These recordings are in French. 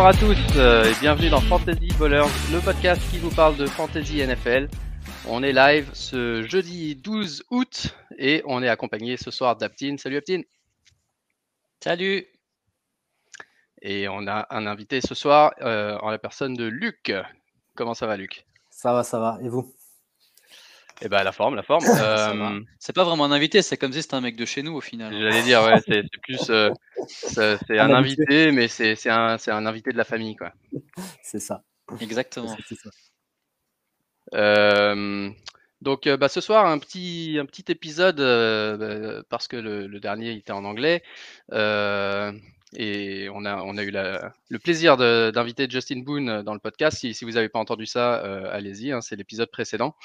Bonsoir à tous euh, et bienvenue dans Fantasy Ballers, le podcast qui vous parle de Fantasy NFL. On est live ce jeudi 12 août et on est accompagné ce soir d'Aptine. Salut Aptine. Salut. Et on a un invité ce soir euh, en la personne de Luc. Comment ça va Luc? Ça va, ça va. Et vous? Eh ben la forme, la forme. Euh, C'est pas vraiment un invité, c'est comme si c'était un mec de chez nous au final. J'allais dire, ouais, c'est c'est plus. euh, c'est un invité, mais c'est c'est un, c'est un invité de la famille, quoi. C'est ça. Exactement. Ça. Euh, donc, euh, bah, ce soir, un petit, un petit épisode euh, bah, parce que le, le dernier était en anglais. Euh, et on a, on a eu la- le plaisir d'inviter Justin Boone dans le podcast. Si, si vous n'avez pas entendu ça, euh, allez-y, hein, c'est l'épisode précédent.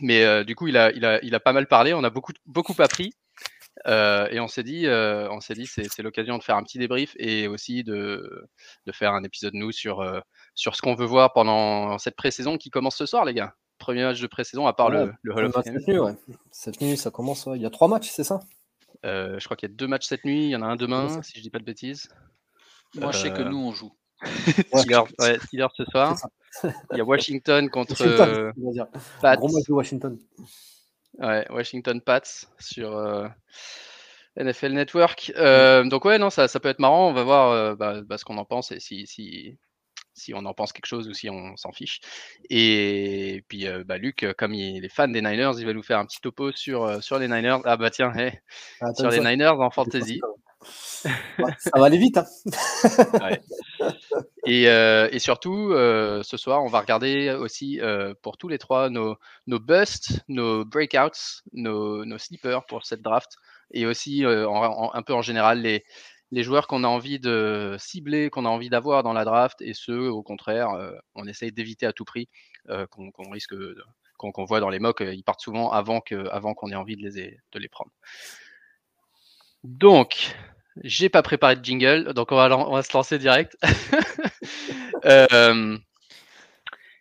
Mais euh, du coup, il a, il, a, il a pas mal parlé. On a beaucoup, beaucoup appris. Euh, et on s'est dit, euh, on s'est dit, c'est c'est l'occasion de faire un petit débrief et aussi de, de faire un épisode nous sur, euh, sur ce qu'on veut voir pendant cette pré-saison qui commence ce soir, les gars. Premier match de pré-saison à part Ouais, le, le Hall of Premier Fame. match Cette nuit, ouais. Cette nuit, ça commence. ouais. Il y a trois matchs, c'est ça? Euh, je crois qu'il y a deux matchs cette nuit. Il y en a un demain, si je dis pas de bêtises. Moi, je sais que nous, on joue. Ouais. Steelers, ouais, Steelers ce soir. Il y a Washington contre Washington, euh, on va dire. Pats. Gros match de Washington. Ouais, Washington Pats sur euh, NFL Network. Euh, donc ouais, non, ça, ça peut être marrant. On va voir euh, bah, bah, ce qu'on en pense et si, si, si on en pense quelque chose ou si on s'en fiche. Et puis bah, Luc, comme il est fan des Niners, il va nous faire un petit topo sur, sur les Niners. Ah bah tiens, hey, Ah, sur les Niners en fantasy. Ça. Va aller vite. Hein. Et, euh, et surtout, euh, ce soir, on va regarder aussi euh, pour tous les trois nos, busts, nos breakouts, nos, nos sleepers pour cette draft, et aussi un peu en général les, joueurs qu'on a envie de cibler, qu'on a envie d'avoir dans la draft, et ceux, au contraire, on essaye d'éviter à tout prix, qu'on qu'on risque, qu'on qu'on voit dans les mocks, ils partent souvent avant avant qu'on ait envie de les, de les prendre. Donc, j'ai pas préparé de jingle, donc on va, lan- on va se lancer direct. Euh,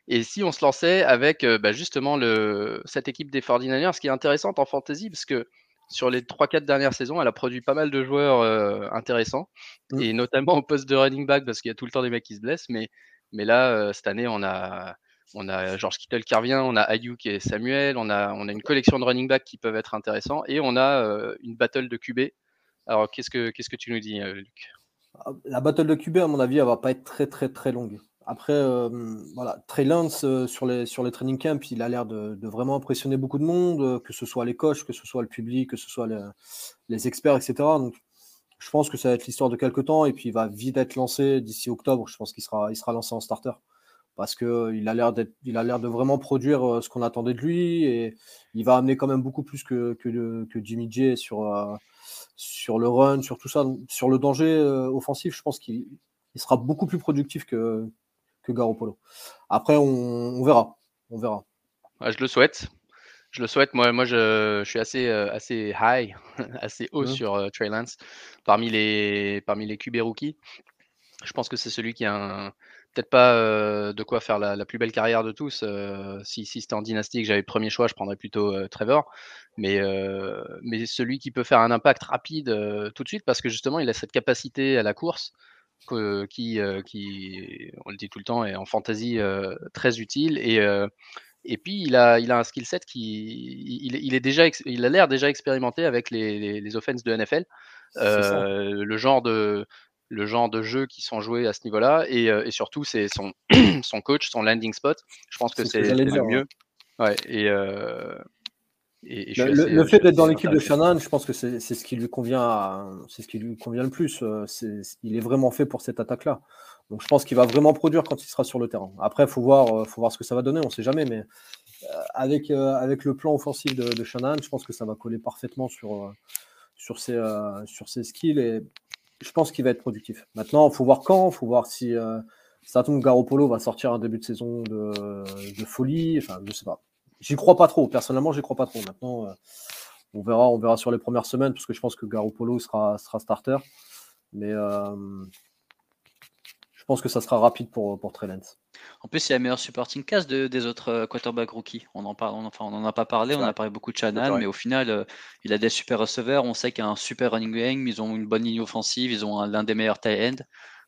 et si on se lançait avec euh, bah, justement le, cette équipe des 49ers, ce qui est intéressante en fantasy, parce que sur les 3-4 dernières saisons, elle a produit pas mal de joueurs euh, intéressants, Mm. et notamment au poste de running back, parce qu'il y a tout le temps des mecs qui se blessent. Mais, mais là, euh, cette année, on a, on a George Kittle qui revient, on a Ayuk et Samuel, on a, on a une collection de running back qui peuvent être intéressants, et on a euh, une battle de QB. Alors, qu'est-ce que, qu'est-ce que tu nous dis, euh, Luc? La battle de QB, à mon avis, elle va pas être très très très longue. Après, euh, voilà, Trey euh, sur les sur les training camps, il a l'air de, vraiment impressionner beaucoup de monde, euh, que ce soit les coachs, que ce soit le public, que ce soit les, les experts, etc. Donc, je pense que ça va être l'histoire de quelques temps et puis il va vite être lancé d'ici octobre. Je pense qu'il sera il sera lancé en starter parce que euh, il a l'air d'être il a l'air de vraiment produire ce qu'on attendait de lui et il va amener quand même beaucoup plus que que, que Jimmy J sur sur le run, sur tout ça, sur le danger euh, offensif. Je pense qu'il il sera beaucoup plus productif que que Garoppolo. Après, on, on verra, on verra. Ouais, je le souhaite. Je le souhaite. Moi, moi je, je suis assez, euh, assez high, assez haut Mhm. sur euh, Trey Lance parmi les, parmi les QB rookies. Je pense que c'est celui qui a un- peut-être pas euh, de quoi faire la, la plus belle carrière de tous. euh, si si c'était en dynastie que j'avais le premier choix, je prendrais plutôt euh, Trevor. Mais, mais celui qui peut faire un impact rapide tout de suite parce que justement, il a cette capacité à la course que- qui, qui, on le dit tout le temps, est en fantasy très utile. Et, et puis, il a, il a un skill set qui. Il, il est déjà, il a l'air déjà expérimenté avec les, les, les offenses de NFL. Le genre de le genre de jeux qui sont joués à ce niveau-là et, euh, et surtout c'est son, son coach, son landing spot. Je pense que C'est le mieux. Ouais, et, euh, et, et je Le, assez- fait d'être dans l'équipe de. Shannon, je pense que c'est c'est ce qui lui convient, c'est ce qui lui convient le plus. euh, il est vraiment fait pour cette attaque-là. Donc je pense qu'il va vraiment produire quand il sera sur le terrain. Après, faut voir, euh, faut voir ce que ça va donner. On ne sait jamais, mais avec avec le plan offensif de, de Shannon, je pense que ça va coller parfaitement sur sur ses euh, sur ses skills et je pense qu'il va être productif. Maintenant, il faut voir quand, il faut voir si euh, ça tombe Garoppolo va sortir un début de saison de, folie. Enfin, je sais pas. J'y crois pas trop. Personnellement, j'y crois pas trop. Maintenant, euh, on verra, on verra sur les premières semaines parce que je pense que Garoppolo sera, sera starter. Mais euh, je pense que ça sera rapide pour, pour Trey. En plus, il y a un meilleur supporting cast de- des autres euh, quarterbacks rookies. On en parle, on, enfin, on en a pas parlé, on a parlé beaucoup de Shannon, mais au final, euh, il a des super receveurs. On sait qu'il y a un super running game, ils ont une bonne ligne offensive, ils ont un- l'un des meilleurs tight ends.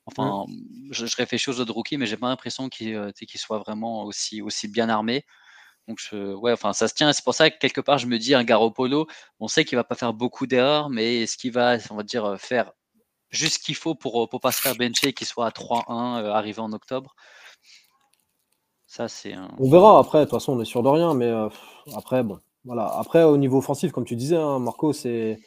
Enfin, je, réfléchis aux autres rookies, mais j'ai pas l'impression qu'ils soient vraiment aussi, aussi bien armés. Donc, je, ouais, enfin, ça se tient. C'est pour ça que quelque part, je me dis, un Garoppolo, on sait qu'il va pas faire beaucoup d'erreurs, mais est-ce qu'il va, on va dire, faire juste ce qu'il faut pour ne pas se faire bencher et qu'il soit à 3-1 euh, arrivé en octobre? Ça, c'est On verra après. De toute façon, on est sûr de rien, mais euh, après, bon, voilà. Après, au niveau offensif, comme tu disais, hein, Marco, c'est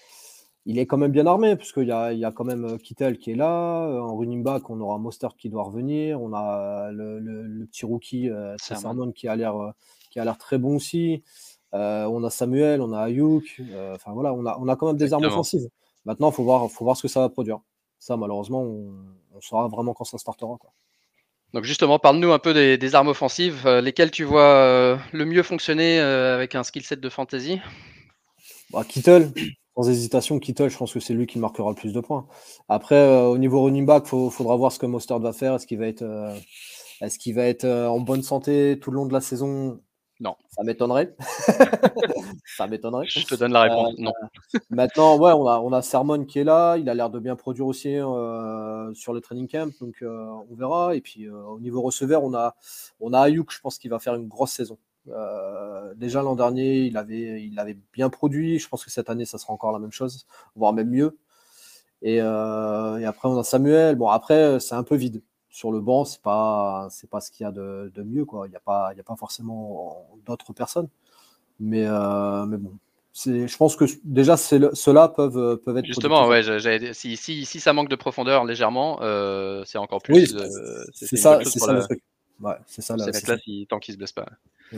il est quand même bien armé, puisqu'il y a, il y a quand même euh, Kittel qui est là. En running back, on aura Mostert qui doit revenir. On a le, petit rookie euh, qui a l'air qui a l'air très bon aussi. Euh, on a Samuel, on a Ayuk. Euh, enfin voilà, on a, on a quand même des armes offensives. Maintenant, il faut voir, faut voir ce que ça va produire. Ça, malheureusement, on, saura vraiment quand ça startera. Quoi. Donc justement, parle-nous un peu des, armes offensives. Euh, lesquelles tu vois le mieux fonctionner avec un skill set de fantasy? Bah, Kittle, sans hésitation, Kittle, je pense que c'est lui qui marquera le plus de points. Après, au niveau running back, il faudra voir ce que Mostard va faire. Est-ce est-ce qu'il va être en bonne santé tout le long de la saison? Non. Ça m'étonnerait. ça m'étonnerait. Je te donne la réponse. non. Euh, maintenant, ouais, on a, on a Sermon qui est là. Il a l'air de bien produire aussi euh, sur le training camp. Donc, euh, on verra. Et puis, au niveau receveur, on a, on a Ayuk, je pense qu'il va faire une grosse saison. déjà l'an dernier, il avait, il avait bien produit. Je pense que cette année, ça sera encore la même chose, voire même mieux. Et, et après, on a Samuel. Bon, après, c'est un peu vide sur le banc, c'est pas c'est pas ce qu'il y a de, mieux quoi. Il n'y a pas il y a pas forcément d'autres personnes, mais euh, mais bon. Je pense que déjà ceux-là peuvent, peuvent être. Justement, ouais, si, si, si, ça manque de profondeur légèrement, euh, c'est encore plus. Oui, c'est ça, c'est ça le truc. Ouais, c'est ça. Là, tant qu'il se blesse pas.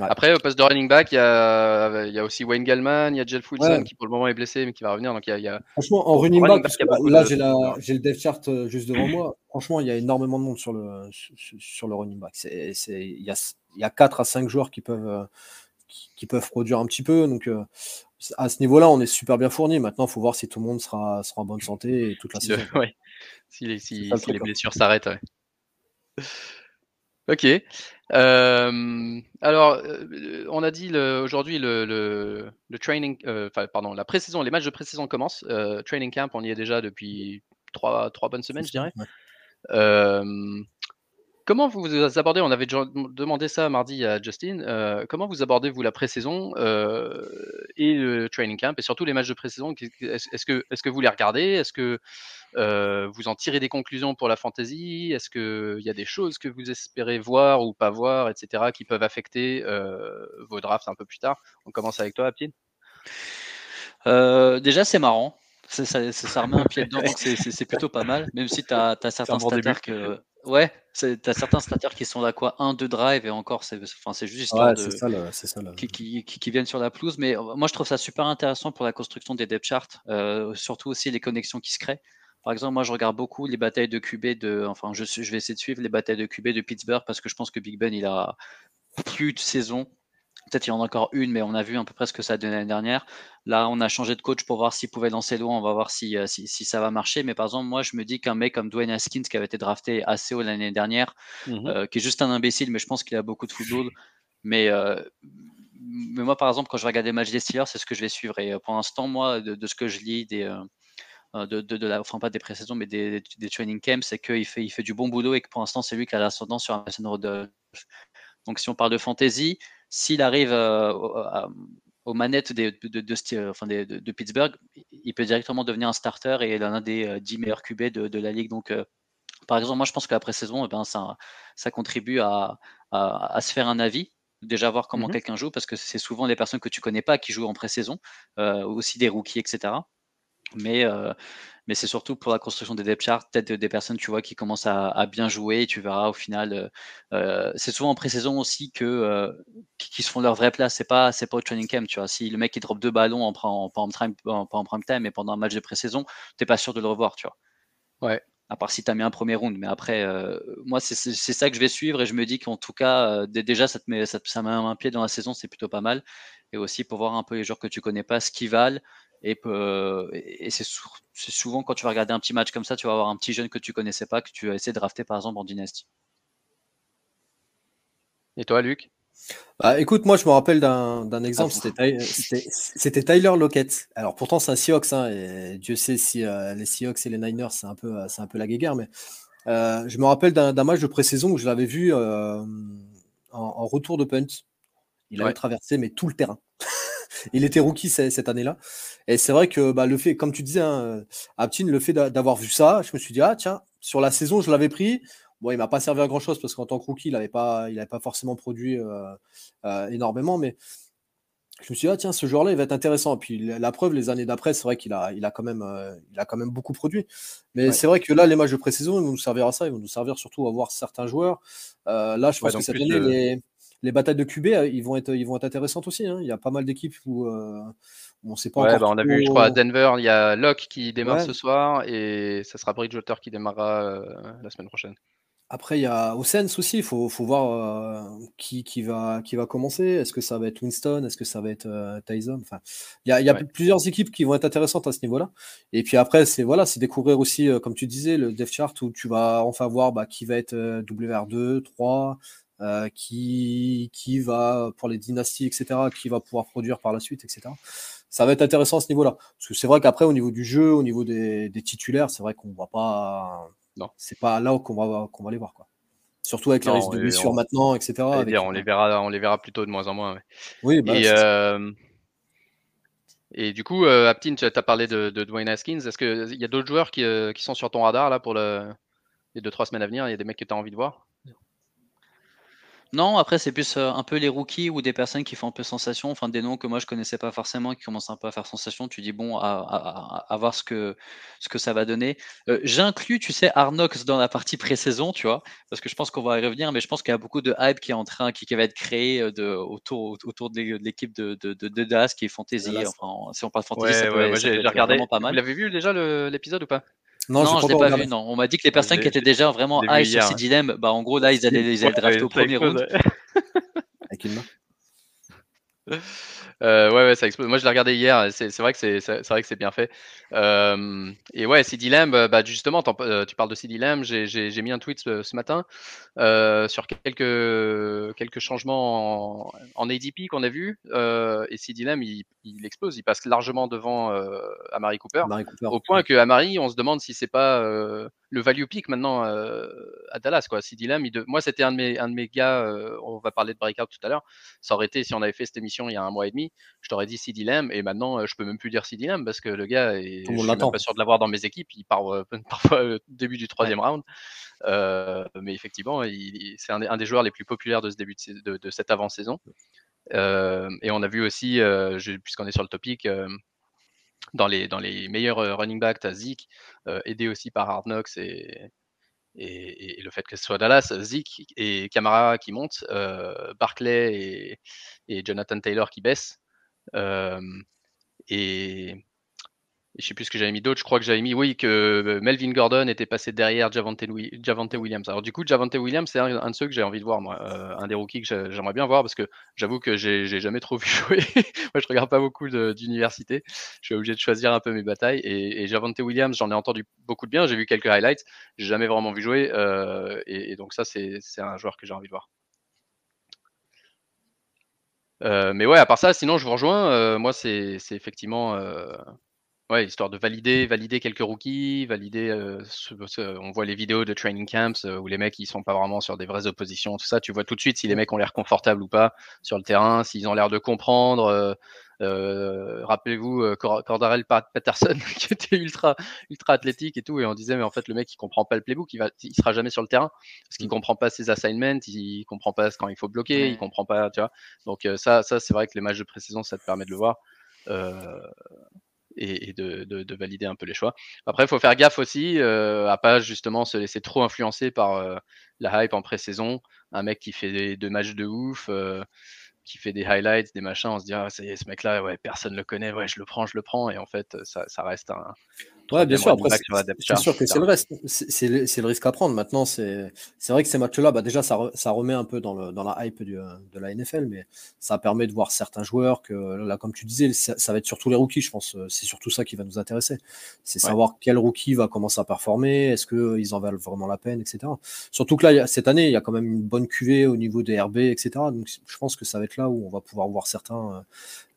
Après, au poste de running back, il y a, il y a aussi Wayne Gallman, il y a Jeff Wilson qui pour le moment est blessé mais qui va revenir. Donc il y a, Franchement, en running, back, là j'ai le dev chart euh, juste devant moi. Franchement, il y a énormément de monde sur le, sur le running back. Il, y a, il y a 4 à 5 joueurs qui peuvent, euh, qui, peuvent produire un petit peu. Donc euh, à ce niveau-là, on est super bien fourni. Maintenant, il faut voir si tout le monde sera, sera en bonne santé et toute la saison. Si, les, si, les blessures s'arrêtent. Ok. Euh, alors, euh, on a dit aujourd'hui le, le, training, euh, pardon, la pré-saison, les matchs de pré-saison commencent. training camp, on y est déjà depuis trois, trois bonnes semaines, je dirais. comment vous, vous abordez, on avait demandé ça mardi à Justin, comment vous abordez vous la pré-saison et le training camp et surtout les matchs de pré-saison Est-ce que, est que vous les regardez? Est-ce que euh, vous en tirez des conclusions pour la fantasy Est-ce qu'il y a des choses que vous espérez voir ou pas voir, etc., qui peuvent affecter euh, vos drafts un peu plus tard? On commence avec toi, Aptine euh, Déjà, c'est marrant. Ça, ça, remet un pied dedans, donc c'est plutôt pas mal, même si tu as, certains que. Ouais, tu as certains staters qui sont là quoi, un, deux drive et encore, c'est juste histoire de. Ça, ça, qui, qui, qui, viennent sur la pelouse. Mais moi, je trouve ça super intéressant pour la construction des depth charts, surtout aussi les connexions qui se créent. Par exemple, moi, je regarde beaucoup les batailles de QB de. Enfin, je, je vais essayer de suivre les batailles de QB de Pittsburgh parce que je pense que Big Ben, il a plus de saison. Peut-être il y en a encore une, mais on a vu à peu près ce que ça a donné l'année dernière. Là, on a changé de coach pour voir s'il pouvait lancer loin. On va voir si, euh, si, si, ça va marcher. Mais par exemple, moi, je me dis qu'un mec comme Dwayne Haskins, qui avait été drafté assez haut l'année dernière, mmh euh, qui est juste un imbécile, mais je pense qu'il a beaucoup de football. Mais, euh, mais moi, par exemple, quand je regarde les matchs des Steelers, c'est ce que je vais suivre. Et pour l'instant, moi, de, de, ce que je lis des, euh, de, de, la, enfin pas des pré-saisons, mais des, des, training camps, c'est qu'il fait, il fait du bon boulot et que pour l'instant, c'est lui qui a l'ascendant sur Mason Rudolph. Donc, si on parle de fantasy, s'il arrive euh, aux manettes de, de, enfin de, Pittsburgh, il peut directement devenir un starter et a des 10 euh, meilleurs QB de, la ligue. Donc, par exemple, moi, je pense que la pré-saison, eh ben, ça, ça contribue à, à, se faire un avis déjà voir comment mmh quelqu'un joue, parce que c'est souvent les personnes que tu connais pas qui jouent en pré-saison, aussi des rookies, etc. Mais, euh, mais c'est surtout pour la construction des depth charts, peut-être des personnes tu vois, qui commencent à, bien jouer. Et tu verras au final, euh, euh, c'est souvent en pré-saison aussi que, qui, se font leur vraie place. C'est pas, c'est pas au training camp. Tu vois. Si le mec il drop deux ballons en, en, en, prime, time et pendant un match de pré-saison, tu n'es pas sûr de le revoir. Tu vois. Ouais. À part si tu as mis un premier round. Mais après, moi, c'est ça que je vais suivre et je me dis qu'en tout cas, déjà, ça, te met, un pied dans la saison, c'est plutôt pas mal. Et aussi pour voir un peu les joueurs que tu connais pas, ce qu'ils valent. Et, c'est souvent quand tu vas regarder un petit match comme ça, tu vas avoir un petit jeune que tu connaissais pas, que tu vas essayer de drafter par exemple en Dynasty. Et toi, Luc? Bah, écoute, moi je me rappelle d'un exemple, c'était Tyler Lockett. Alors pourtant c'est un Seahawks, hein, et Dieu sait si euh, les Seahawks et les Niners c'est un peu, un peu la guéguerre, mais je me rappelle d'un match de pré-saison où je l'avais vu en, retour de punt. Il avait traversé mais tout le terrain. il était rookie cette année-là. Et c'est vrai que bah, le fait, comme tu disais, hein, le fait d'avoir vu ça, je me suis dit, ah tiens, sur la saison, je l'avais pris. Bon, il m'a pas servi à grand chose parce qu'en tant que rookie, il n'avait pas, il pas forcément produit énormément, mais je me suis dit, ah, tiens, ce joueur-là, il va être intéressant. Et puis la preuve, les années d'après, c'est vrai qu'il a, il a, quand même, euh, il a quand même beaucoup produit. Mais c'est vrai que là, les matchs de pré-saison, ils vont nous servir à ça. Ils vont nous servir surtout à voir certains joueurs. Euh, là, je pense que cette année, les, les, batailles de QB, euh, ils vont être, ils vont être intéressantes aussi. Hein. Il y a pas mal d'équipes où, on ne sait pas encore. Bah, on a vu, je crois, à Denver, il y a Locke qui démarre ce soir et ça sera Bridgewater qui démarrera la semaine prochaine. Après, il y a au aussi, il faut, faut, voir euh, qui, qui, va, qui va commencer. Est-ce que ça va être Winston? Est-ce que ça va être euh, Tyson? Enfin, Il y a, y a plusieurs équipes qui vont être intéressantes à ce niveau-là. Et puis après, c'est voilà, découvrir aussi, euh, comme tu disais, le dev chart où tu vas enfin voir bah, qui va être WR2, 3, qui, qui va, pour les dynasties, etc., qui va pouvoir produire par la suite, etc. Ça va être intéressant à ce niveau-là. Parce que c'est vrai qu'après, au niveau du jeu, au niveau des, des titulaires, c'est vrai qu'on ne voit pas non. C'est pas là qu'on va, qu'on va les voir. Quoi. Surtout avec les risques de blessures maintenant, etc. on, les verra, on les verra plutôt de moins en moins. Oui, bah, et, euh, et, du coup, euh, Aptin, tu as parlé de, Dwayne Haskins. Est-ce qu'il y a d'autres joueurs qui, euh, qui, sont sur ton radar là pour le, les 2-3 semaines à venir? Il y a des mecs que tu as envie de voir? Non, après, c'est plus un peu les rookies ou des personnes qui font un peu sensation, enfin des noms que moi je connaissais pas forcément, qui commencent un peu à faire sensation. Tu dis, bon, à, à, voir ce que, ce que ça va donner. J'inclus, tu sais, Arnox dans la partie pré-saison, tu vois, parce que je pense qu'on va y revenir, mais je pense qu'il y a beaucoup de hype qui est en train, qui, va être créé de, autour, autour de l'équipe de, de, de, Dallas qui est fantasy. Enfin, si on parle fantasy, ça peut, j'ai regardé. pas mal. Vous l'avez vu déjà l'épisode ou pas? Non, je ne l'ai pas vu. Non, on m'a dit que les personnes qui étaient déjà vraiment high sur ces dilemmes, bah en gros là ils allaient les drafter au premier round. Avec une main. Euh, ouais, ouais, ça explose. Moi, je l'ai regardé hier. C'est vrai que c'est vrai que c'est bien fait. Euh, et ouais, CD Lamb, bah, justement, euh, tu parles de CD Lamb. J'ai mis un tweet ce, matin sur quelques quelques changements en, en ADP qu'on a vu. et CD Lamb, il, il, explose. Il passe largement devant Amari Cooper, Cooper, au point que Amari, on se demande si c'est pas le value pick maintenant à Dallas. Quoi. CD Lamb, moi, c'était un de mes un de mes gars. on va parler de breakout tout à l'heure. Ça aurait été si on avait fait cette émission il y a un mois et demi je t'aurais dit CD Lamb et maintenant euh, je peux même plus dire CD Lamb parce que le gars, est, je suis même pas sûr de l'avoir dans mes équipes. Il part euh, parfois au début du troisième round. Euh, mais effectivement, c'est un, des joueurs les plus populaires de ce début de, cette avant-saison. et on a vu aussi, puisqu'on est sur le topic, dans, les, meilleurs running backs, tu as Zeke, aidé aussi par Hard Knocks et, et, le fait que ce soit Dallas, Zeke et Camara qui montent, Barclay et, et, Jonathan Taylor qui baissent. et je sais plus ce que j'avais mis d'autre. Je crois que j'avais mis, oui, que euh, Melvin Gordon était passé derrière Javante, Williams. Alors du coup, Javante Williams, c'est un, de ceux que j'ai envie de voir, moi. Euh, un des rookies que j'aimerais bien voir parce que j'avoue que j'ai jamais trop vu jouer. moi, je regarde pas beaucoup d'université. Je suis obligé de choisir un peu mes batailles. Et, Javante Williams, j'en ai entendu beaucoup de bien. J'ai vu quelques highlights. J'ai jamais vraiment vu jouer. Euh, et, donc ça, c'est un joueur que j'ai envie de voir. mais ouais, à part ça, sinon je vous rejoins. moi, c'est effectivement Ouais, histoire de valider, valider quelques rookies, valider. Euh, on voit les vidéos de training camps euh, où les mecs ils sont pas vraiment sur des vraies oppositions, tout ça. Tu vois tout de suite si les mecs ont l'air confortables ou pas sur le terrain, s'ils ont l'air de comprendre. Euh, rappelez-vous Cordarel Patterson qui était ultra ultra athlétique et tout, et on disait mais en fait le mec il comprend pas le playbook, il va, il sera jamais sur le terrain parce qu'il mmh. comprend pas ses assignments, il comprend pas quand il faut bloquer, il comprend pas, tu vois. Donc ça, ça c'est vrai que les matchs de pré-saison ça te permet de le voir. Euh, et, de, valider un peu les choix. Après, il faut faire gaffe aussi euh, à pas justement se laisser trop influencer par euh, la hype en pré-saison. Un mec qui fait des, deux matchs de ouf, euh, qui fait des highlights, des machins, on se dit ah, ce mec-là, ouais, personne le connaît, ouais, je le prends, je le prends, et en fait, ça, ça reste un, Ouais, bien sûr. c'est sûr que c'est le risque. C'est le, risque à prendre. Maintenant, c'est vrai que ces matchs-là, bah déjà, ça, ça, remet un peu dans, le, dans la hype du, de la NFL, mais ça permet de voir certains joueurs que, là, comme tu disais, ça, va être surtout les rookies, je pense. C'est surtout ça qui va nous intéresser. C'est savoir quel rookie va commencer à performer, est-ce qu'ils en valent vraiment la peine, etc. Surtout que là, cette année, il y a quand même une bonne cuvée au niveau des RB, etc. Donc, je pense que ça va être là où on va pouvoir voir certains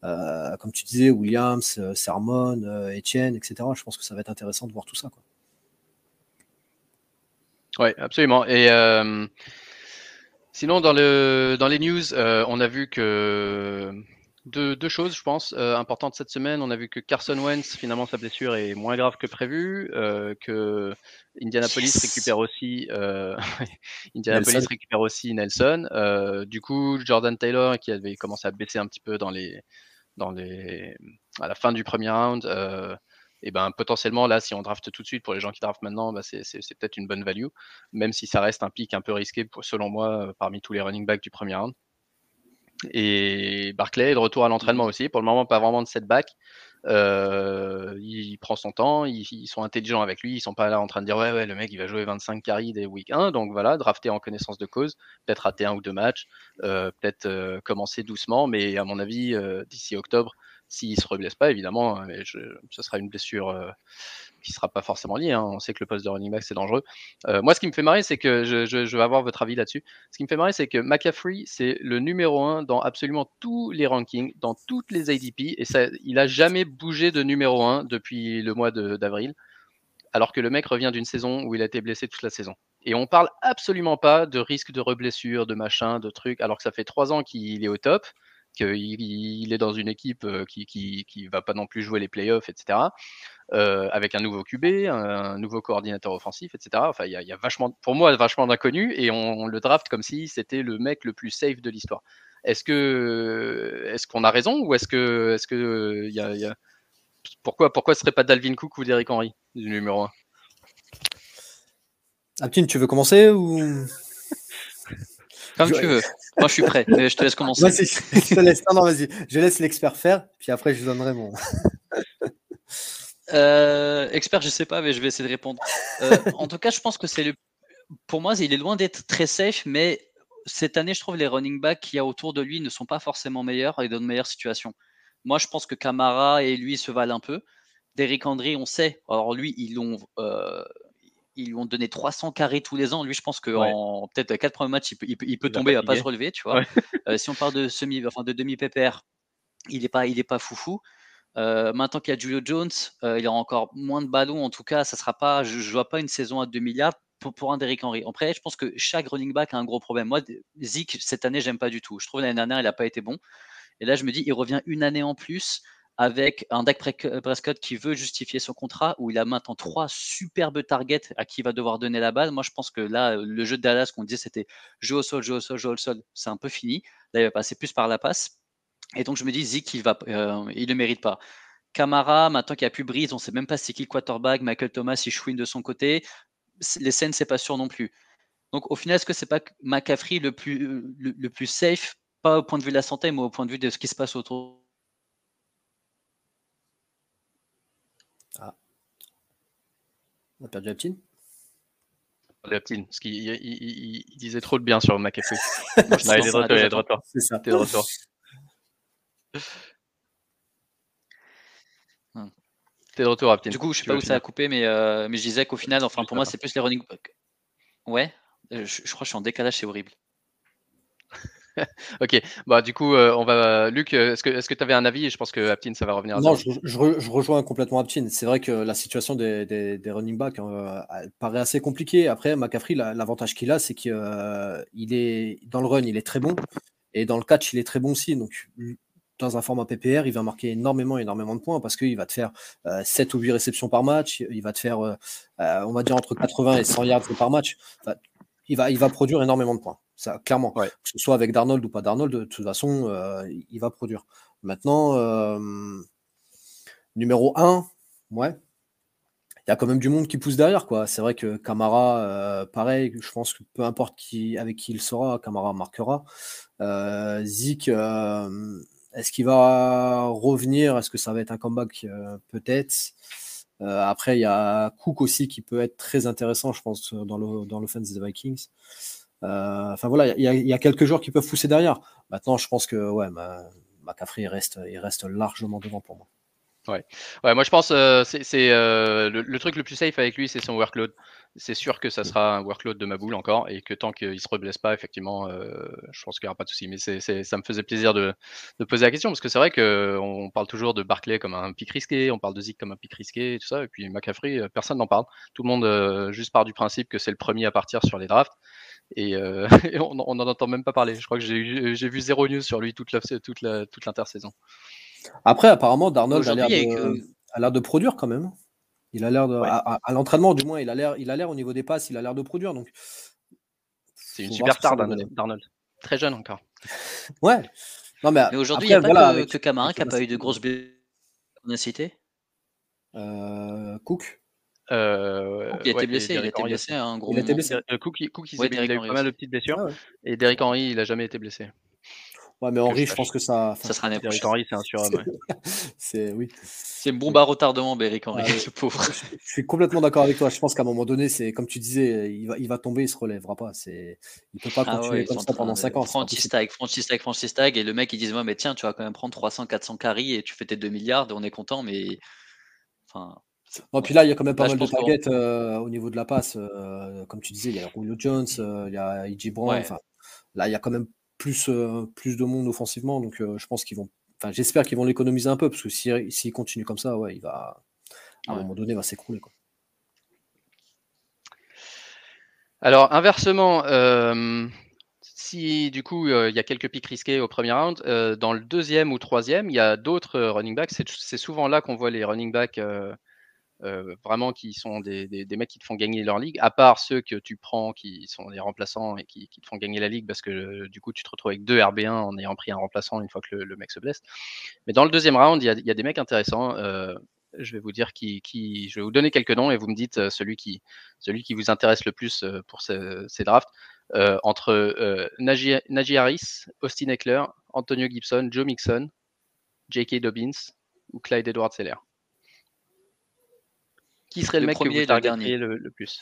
euh, comme tu disais, Williams, euh, Sermon, euh, Etienne, etc. Je pense que ça va être intéressant de voir tout ça. Quoi. Oui, absolument. Et sinon, dans, le, dans les news, on a vu que deux, deux, choses, je pense, euh, importantes cette semaine. On a vu que Carson Wentz, finalement, sa blessure est moins grave que prévu, que Indianapolis récupère aussi, Indianapolis Nelson. récupère aussi Nelson. Du coup, Jordan Taylor, qui avait commencé à baisser un petit peu dans les, dans les, à la fin du premier round, euh, et ben potentiellement là, si on draft tout de suite pour les gens qui draftent maintenant, bah, c'est peut-être une bonne value, même si ça reste un pic un peu risqué, pour, selon moi, parmi tous les running backs du premier round. Et Barclay est de retour à l'entraînement mmh. aussi. Pour le moment, pas vraiment de setback. Euh, il prend son temps, ils, sont intelligents avec lui, ils sont pas là en train de dire ouais ouais le mec il va jouer 25 carries des week 1, donc voilà, drafté en connaissance de cause, peut-être rater un ou deux matchs, euh, peut-être euh, commencer doucement, mais à mon avis euh, d'ici octobre, s'il se reblesse pas évidemment, hein, je, ce sera une blessure euh, qui sera pas forcément lié. Hein. On sait que le poste de running back c'est dangereux. Euh, moi, ce qui me fait marrer, c'est que je, je, vais avoir votre avis là-dessus. Ce qui me fait marrer, c'est que McCaffrey c'est le numéro un dans absolument tous les rankings, dans toutes les ADP, et il a jamais bougé de numéro un depuis le mois d'avril, alors que le mec revient d'une saison où il a été blessé toute la saison. Et on parle absolument pas de risque de reblessure, de machin, de trucs, alors que ça fait trois ans qu'il est au top qu'il il est dans une équipe euh, qui, qui, qui va pas non plus jouer les playoffs, etc euh, avec un nouveau QB, un, nouveau coordinateur offensif, etc. Enfin, il y, y, a vachement, pour moi, vachement d'inconnus et on, le draft comme si c'était le mec le plus safe de l'histoire. Est-ce que, est-ce qu'on a raison ou est-ce que, est-ce que, y a, y a... pourquoi, pourquoi ce serait pas Dalvin Cook ou Derrick Henry du numéro 1 Aptine, tu veux commencer ou? Comme je... tu veux. Moi, je suis prêt. Mais je te laisse commencer. Vas-y, je te laisse. Non, non, vas-y. Je laisse l'expert faire, puis après, je donnerai mon. Euh, expert, je sais pas, mais je vais essayer de répondre. Euh, en tout cas, je pense que c'est le. Pour moi, il est loin d'être très safe, mais cette année, je trouve les running backs qu'il y a autour de lui ne sont pas forcément meilleurs et dans de meilleures situations. Moi, je pense que Camara et lui se valent un peu. Derrick Henry, on sait. Alors lui, ils l'ont. Euh, ils lui ont donné 300 carrés tous les ans. Lui, je pense que ouais. en peut-être quatre premiers matchs, il peut, il peut, il peut tomber, il va pas se relever, tu vois. Ouais. Euh, si on parle de semi, enfin de demi PPR, il est pas, il est pas foufou. Euh, maintenant qu'il y a Julio Jones, euh, il aura encore moins de ballons. En tout cas, ça sera pas, je, ne vois pas une saison à 2 milliards pour, pour un Derrick Henry. Après, je pense que chaque running back a un gros problème. Moi, Zeke, cette année, j'aime pas du tout. Je trouve l'année dernière, il n'a pas été bon. Et là, je me dis, il revient une année en plus avec un Dak Prescott qui veut justifier son contrat, où il a maintenant trois superbes targets à qui il va devoir donner la balle. Moi, je pense que là, le jeu de Dallas qu'on disait, c'était jeu au sol, jeu au sol, jeu au sol, c'est un peu fini. Là, il va passer plus par la passe. Et donc, je me dis, Zik, il va, euh, le mérite pas. Camara, maintenant qu'il n'y a plus Brise, on ne sait même pas c'est qui quarterback. Michael Thomas, il chouine de son côté. Les scènes, c'est pas sûr non plus. Donc, au final, est-ce que c'est pas McCaffrey le, plus safe, pas au point de vue de la santé, mais au point de vue de ce qui se passe autour Ah. On a perdu Aptine Aptine, parce qu'il il, il, il, disait trop de bien sur McAfee. non, il est de retour, il est de retour. C'est ça. Il est de retour. T'es de retour, Aptine. Du coup, je sais pas où ça a coupé, mais, euh, mais je disais qu'au final, enfin, pour moi, c'est plus les running Ouais, je, je, crois que je suis en décalage, c'est horrible. ok, bah du coup, euh, on va. Luc, est-ce que est-ce que tu avais un avis? Je pense que Aptine, ça va revenir. Non, je, je, re, je, rejoins complètement Aptine. C'est vrai que la situation des, des, des running backs euh, paraît assez compliquée. Après, McCaffrey, l'avantage qu'il a, c'est qu'il euh, est dans le run, il est très bon, et dans le catch, il est très bon aussi. Donc, dans un format PPR, il va marquer énormément, énormément de points parce qu'il va te faire euh, 7 ou 8 réceptions par match. Il va te faire, euh, on va dire, entre 80 et 100 yards par match. Enfin, il, va, il va produire énormément de points. Ça, clairement. Ouais. Que ce soit avec Darnold ou pas Darnold, de toute façon, euh, il va produire. Maintenant, euh, numéro 1, ouais. Il y a quand même du monde qui pousse derrière, quoi. C'est vrai que Camara, euh, pareil, je pense que peu importe qui, avec qui il sera, Camara marquera. Zik, est-ce qu'il va revenir? Est-ce que ça va être un comeback? Peut-être. Après, il y a Cook aussi qui peut être très intéressant, je pense, dans l'offense dans des Vikings. Euh, enfin voilà, il y, y, a quelques joueurs qui peuvent pousser derrière. Maintenant, je pense que ouais, ma, McCaffrey il reste, il reste largement devant pour moi. Ouais. ouais, moi je pense euh, c'est euh, le, truc le plus safe avec lui, c'est son workload. C'est sûr que ça mm. sera un workload de ma boule encore et que tant qu'il se reblesse pas, effectivement, euh, je pense qu'il n'y aura pas de souci. Mais c'est, ça me faisait plaisir de, de, poser la question parce que c'est vrai qu'on parle toujours de Barclay comme un pic risqué, on parle de Zik comme un pic risqué et tout ça. Et puis McCaffrey, personne n'en parle. Tout le monde euh, juste part du principe que c'est le premier à partir sur les drafts. Et, on n'en entend même pas parler. Je crois que j'ai, vu zéro news sur lui toute, la, toute, la, toute l'intersaison. Après, apparemment, Darnold a l'air, de, de, produire quand même. Il a l'air de, à, l'entraînement, du moins, il a l'air, il a l'air au niveau des passes, il a l'air de produire. Donc, c'est une superstar Darnold. Très jeune encore. Ouais. Non, mais, aujourd'hui, il n'y a pas que, que Camara qui n'a pas eu de grosses blessures. On a cité euh, Cook. Euh, il a été blessé, il a été blessé un gros. Il a été blessé. Cook, Cook il, il, a eu pas mal de petites blessures. Ah et Derrick Henry, il n'a jamais été blessé. Ouais, mais Henri, je pense que ça. Ça sera Eric Henry, c'est un surhomme. c'est oui. C'est bombe à retardement, Eric Henry, ce pauvre. Je, suis complètement d'accord avec toi. Je pense qu'à un moment donné, c'est comme tu disais, il va, il va tomber, il se relèvera pas. C'est, il peut pas ah continuer comme ça pendant 5 ans. Francis Tag, Francis Tag, Francis Tag, et le mec il dit moi, mais tiens, tu vas quand même prendre 300, 400 carries et tu fais tes 2 milliards, et on est content, mais enfin. Bon, puis là, il y a quand même pas mal de targets euh, au niveau de la passe. Euh, comme tu disais, il y a Julio Jones, euh, il y a E.J. Brown. Là, il y a quand même plus, plus de monde offensivement. Donc je pense qu'ils vont. Enfin, j'espère qu'ils vont l'économiser un peu, parce que s'il si, continue comme ça, ouais, il va. À un moment donné, il va s'écrouler. Alors, inversement, si du coup il y a quelques pics risqués au premier round, dans le deuxième ou troisième, il y a d'autres running backs. C'est souvent là qu'on voit les running backs euh, vraiment qui sont des, mecs qui te font gagner leur ligue, à part ceux que tu prends qui sont des remplaçants et qui, te font gagner la ligue parce que du coup tu te retrouves avec deux RB1 en ayant pris un remplaçant une fois que le, mec se blesse. Mais dans le deuxième round, il y a, des mecs intéressants. Euh, je vais vous dire qui, je vais vous donner quelques noms et vous me dites euh, celui qui, celui qui vous intéresse le plus pour ces, drafts. entre Najee, Harris, Austin Eckler, Antonio Gibson, Joe Mixon, J.K. Dobbins ou Clyde Edwards-Seller. Qui serait le, mec que vous targetiez le, le, plus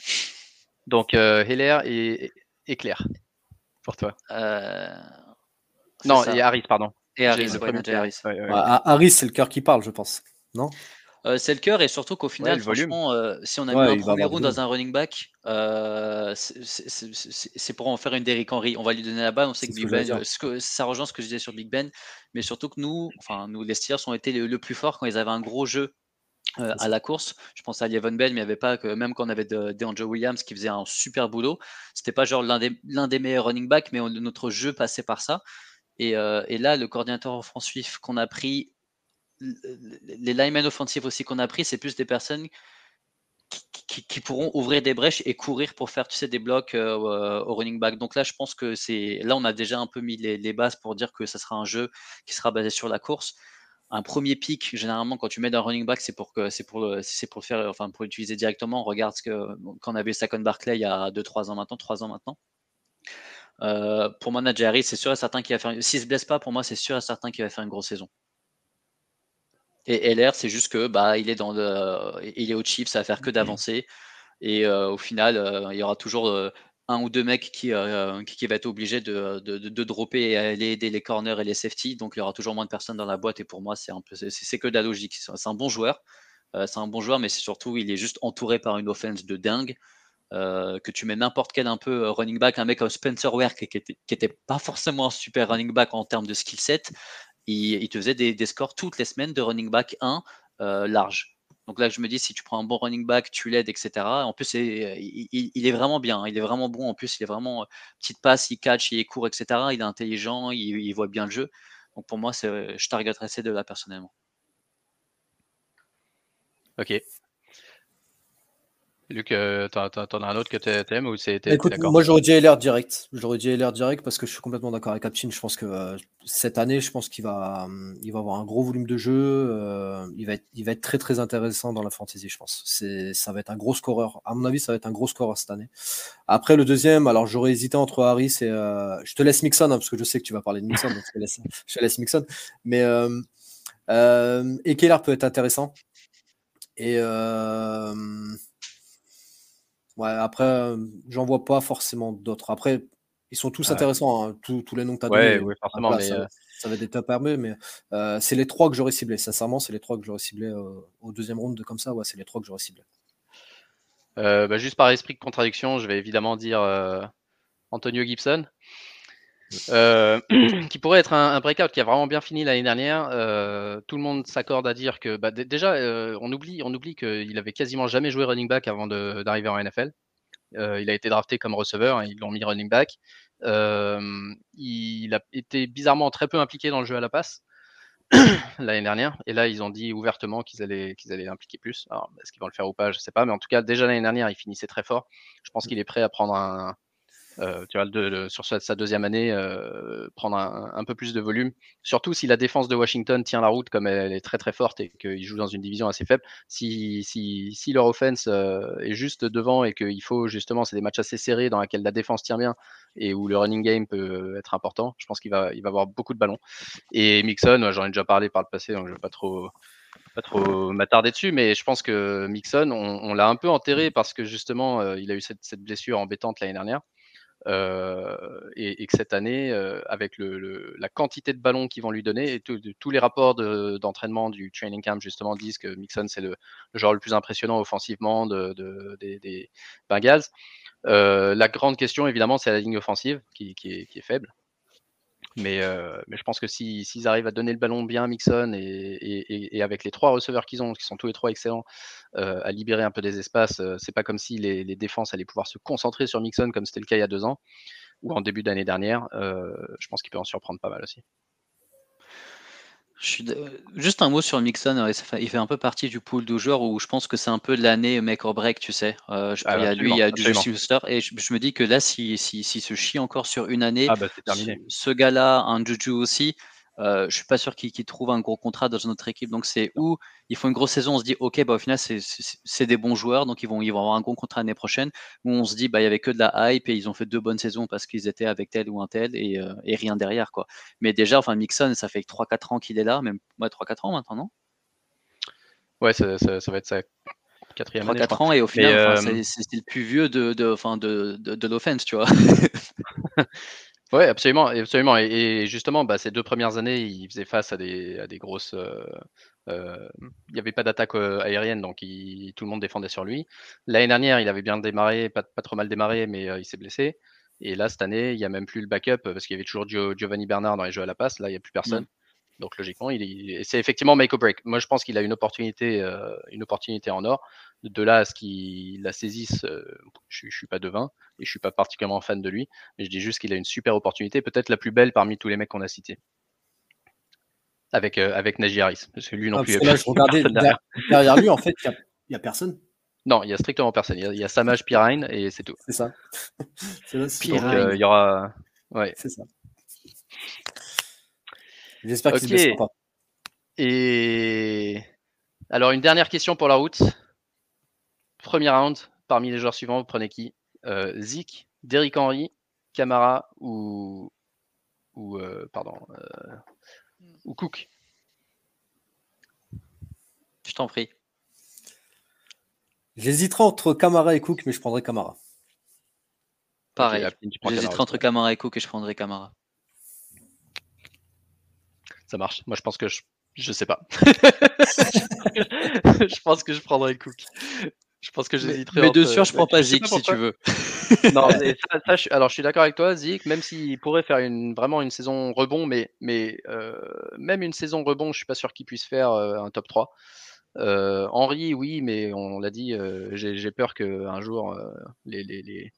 Donc, euh, Heller et, et, Claire, pour toi. Euh, non, et Harris, pardon. Et Harris, le premier Harris. Harris, c'est le cœur qui parle, je pense. Non? Euh, c'est le cœur et surtout qu'au final, franchement, euh, si on a mis un premier round dans un running back, euh, c'est pour en faire une Derrick Henry. On va lui donner la balle. On sait que Big Ben, ça rejoint ce que je disais sur Big Ben, mais surtout que nous, enfin nous les Steelers ont été le, le, plus fort quand ils avaient un gros jeu euh, à la course. Je pense à Lievon Bell, mais il n'y avait pas que, même quand on avait DeAndre Williams qui faisait un super boulot, c'était pas genre l'un des, l'un des meilleurs running backs, mais notre jeu passait par ça. Et, euh, et là, le coordinateur offensif qu'on a pris, les linemen offensifs aussi qu'on a pris, c'est plus des personnes qui, qui, pourront ouvrir des brèches et courir pour faire tu sais, des blocs euh, au running back. Donc là, je pense que c'est là, on a déjà un peu mis les, les, bases pour dire que ça sera un jeu qui sera basé sur la course un premier pic, généralement, quand tu mets un running back, c'est pour que c'est pour c'est pour le faire, enfin pour l'utiliser directement. regarde ce que quand on avait Saquon Barclay il y a 2-3 ans maintenant, 3 ans maintenant. Euh, pour moi, Najee c'est sûr et certain qu'il va faire. S'il se blesse pas, pour moi, c'est sûr et certain qu'il va faire une grosse saison. Et LR, c'est juste que bah il est dans le, il est au chip, ça va faire que d'avancer. Et euh, au final, euh, il y aura toujours un ou deux mecs qui, euh, va être obligé de, dropper et aller aider les corners et les safety. Donc il y aura toujours moins de personnes dans la boîte. Et pour moi, c'est c'est que de la logique. C'est un bon joueur. Euh, c'est un bon joueur, mais c'est surtout il est juste entouré par une offense de dingue. Euh, que tu mets n'importe quel un peu running back, un mec comme Spencer Ware qui, était, pas forcément un super running back en termes de skill set, il, il te faisait des, des, scores toutes les semaines de running back 1 large. Donc là, je me dis, si tu prends un bon running back, tu l'aides, etc. En plus, il, est vraiment bien. Hein. Il est vraiment bon. En plus, il est vraiment petite passe, il catch, il est court, etc. Il est intelligent, il, voit bien le jeu. Donc pour moi, je targeterais ces deux-là personnellement. Ok. Luc, euh, t'en as un autre que tu aimes ou c'est Écoute, moi j'aurais dit LR direct. J'aurais dit LR direct parce que je suis complètement d'accord avec Captain. Je pense que euh, cette année, je pense qu'il va, il va avoir un gros volume de jeu. Euh, il, va être, il va être très très intéressant dans la fantasy, je pense. C'est, ça va être un gros scoreur. À mon avis, ça va être un gros scoreur cette année. Après le deuxième, alors j'aurais hésité entre Harris et. je te laisse Mixon hein, parce que je sais que tu vas parler de Mixon, donc je te laisse, je te laisse Mixon. Mais et Keller peut être intéressant. Et Ouais, après, euh, j'en vois pas forcément d'autres. Après, ils sont tous intéressants, hein, tous, les noms que tu as donnés. Oui, forcément. mais, euh, ça va être des top armés, mais c'est les trois que j'aurais ciblés. Sincèrement, c'est les trois que j'aurais ciblés au deuxième round comme ça. Ouais, c'est les trois que j'aurais ciblés. Bah, juste par esprit de contradiction, je vais évidemment dire Antonio Gibson. Euh, qui pourrait être un, breakout qui a vraiment bien fini l'année dernière. Euh, tout le monde s'accorde à dire que bah, déjà, euh, on oublie, on oublie qu'il avait quasiment jamais joué running back avant d'arriver en NFL. il a été drafté comme receveur, et hein, ils l'ont mis running back. il a été bizarrement très peu impliqué dans le jeu à la passe l'année dernière. Et là, ils ont dit ouvertement qu'ils allaient, qu'ils allaient l'impliquer plus. Alors, est-ce qu'ils vont le faire ou pas Je ne sais pas. Mais en tout cas, déjà l'année dernière, il finissait très fort. Je pense qu'il est prêt à prendre un, euh, sur sa, deuxième année, euh, prendre un, peu plus de volume. Surtout si la défense de Washington tient la route comme elle, est très très forte et qu'ils jouent dans une division assez faible. Si, si, si leur offense euh, est juste devant et qu'il faut justement, c'est des matchs assez serrés dans lesquels la défense tient bien et où le running game peut être important, je pense qu'il va, il va avoir beaucoup de ballons. Et Mixon, j'en ai déjà parlé par le passé, donc je ne vais pas trop pas trop m'attarder dessus, mais je pense que Mixon, on, l'a un peu enterré parce que justement, il a eu cette blessure embêtante l'année dernière. Euh, et, que cette année, euh, avec le, la quantité de ballons qu'ils vont lui donner, et tous les rapports d'entraînement du training camp justement disent que Mixon c'est le, genre le plus impressionnant offensivement de, des, Bengals. Euh, la grande question évidemment c'est la ligne offensive qui est, faible. Mais, mais, je pense que s'ils arrivent à donner le ballon bien à Mixon et, avec les trois receveurs qu'ils ont, qui sont tous les trois excellents, à libérer un peu des espaces, c'est pas comme si les, les, défenses allaient pouvoir se concentrer sur Mixon comme c'était le cas il y a deux ans ou en début d'année dernière. je pense qu'il peut en surprendre pas mal aussi. Juste un mot sur Mixon, il fait un peu partie du pool de joueurs où je pense que c'est un peu l'année make or break, tu sais. Euh, je, ah il y a lui, il y a du Schuster, et je, me dis que là, s'il si, si, se chie encore sur une année, ah bah, ce, ce gars-là, un Juju aussi, euh, je suis pas sûr qu'il trouve un gros contrat dans notre équipe. Donc c'est où il faut une grosse saison, on se dit ok, bah au final c'est des bons joueurs, donc ils vont ils vont avoir un gros contrat l'année prochaine. Où on se dit bah il y avait que de la hype et ils ont fait deux bonnes saisons parce qu'ils étaient avec tel ou un tel et, euh, et rien derrière quoi. Mais déjà enfin Mixon, ça fait 3-4 ans qu'il est là, même ouais 3-4 ans maintenant non? Ouais, ça, ça, va être ça. Quatrième 3, 4 ans et au final, euh, c'est le plus vieux de, de, de, de, de l'offense, tu vois. Oui, absolument, absolument. Et, justement, bah, ces deux premières années, il faisait face à des, à des grosses. Euh, euh, il n'y avait pas d'attaque euh, aérienne, donc tout le monde défendait sur lui. L'année dernière, il avait bien démarré, pas, pas trop mal démarré, mais il s'est blessé. Et là, cette année, il n'y a même plus le backup parce qu'il y avait toujours Giovanni Bernard dans les jeux à la passe. Là, il n'y a plus personne. Donc logiquement, il c'est effectivement make or break. Moi, je pense qu'il a une opportunité, euh, une opportunité en or. De là à ce qu'il la saisisse, euh, je, ne suis pas devin et je suis pas particulièrement fan de lui, mais je dis juste qu'il a une super opportunité, peut-être la plus belle parmi tous les mecs qu'on a cités. Avec, euh, avec Najee Harris. Parce que lui non ah, plus. je regardais derrière, lui, en fait, il n'y a, personne. Non, il y a strictement personne. Il y a, Samaj Pirine et c'est tout. C'est ça. Donc, il y aura. Ouais. C'est ça. J'espère qu'il ne pas. Et alors, une dernière question pour la route. Premier round, parmi les joueurs suivants, vous prenez qui? Euh, Zik, Derrick Henry, Camara ou, ou euh, pardon, euh, ou Cook? Je t'en prie. J'hésiterai entre Camara et Cook, mais je prendrai Camara. Pareil. J'hésiterai entre Camara et Cook et je prendrai Camara ça marche. Moi, je pense que je, je sais pas. je pense que je prendrai Cook. Je pense que j'hésiterai. Mais, de sûr, je prends pas Zik si tu veux. non, alors je suis d'accord avec toi, Zik, même s'il pourrait faire une, vraiment une saison rebond, mais, mais euh, même une saison rebond, je suis pas sûr qu'il puisse faire euh, un top 3. Euh, Henri, oui, mais on l'a dit, j'ai peur qu'un jour les, les, les,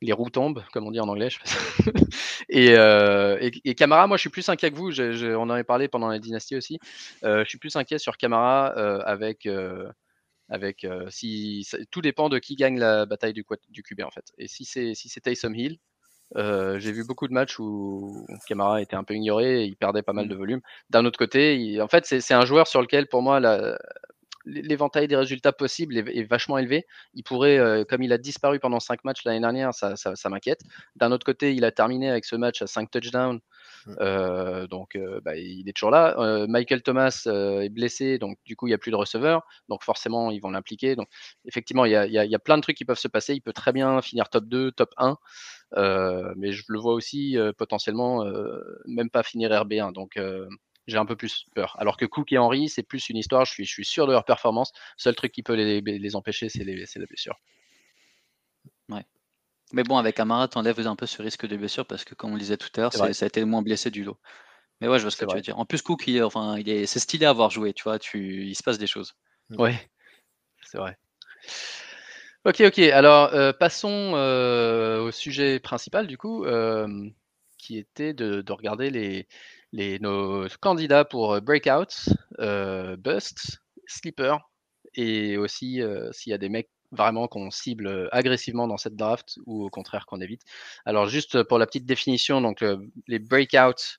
les roues tombent, comme on dit en anglais. Et, et, Camara, moi, je suis plus inquiet que vous. on en avait parlé pendant la dynastie aussi. Je suis plus inquiet sur Camara avec, avec si tout dépend de qui gagne la bataille du, du QB en fait. Et si c'est si c'est Taysom Hill, j'ai vu beaucoup de matchs où Camara était un peu ignoré et il perdait pas mal de volume. D'un autre côté, en fait, c'est un joueur sur lequel, pour moi, la, l'éventail des résultats possibles est, vachement élevé. Il pourrait, comme il a disparu pendant 5 matchs l'année dernière, ça, ça, m'inquiète. D'un autre côté, il a terminé avec ce match à 5 touchdowns. Mmh. donc bah, il est toujours là. Michael Thomas est blessé, donc du coup il n'y a plus de receveur, donc forcément ils vont l'impliquer. Donc effectivement il y, a, il y, a, plein de trucs qui peuvent se passer. Il peut très bien finir top 2, top 1. Euh, mais je le vois aussi euh, potentiellement euh, même pas finir RB1. Donc j'ai un peu plus peur. Alors que Cook et Henry, c'est plus une histoire, je suis, je suis sûr de leur performance. Seul truc qui peut les, les empêcher, c'est la blessure. Ouais. Mais bon, avec Amara, t'enlèves un peu ce risque de blessure parce que, comme on le disait tout à l'heure, ça a été le moins blessé du lot. Mais ouais, je vois ce que tu veux dire. En plus, Cook, enfin, il est, c'est stylé à avoir joué, tu vois, tu, il se passe des choses. Ouais, c'est vrai. Ok, ok. Alors, euh, passons euh, au sujet principal, du coup, euh, qui était de, regarder les, les, nos candidats pour Breakouts, Busts, Sleeper, et aussi s'il y a des mecs vraiment qu'on cible agressivement dans cette draft ou au contraire qu'on évite. Alors, juste pour la petite définition, donc les Breakouts,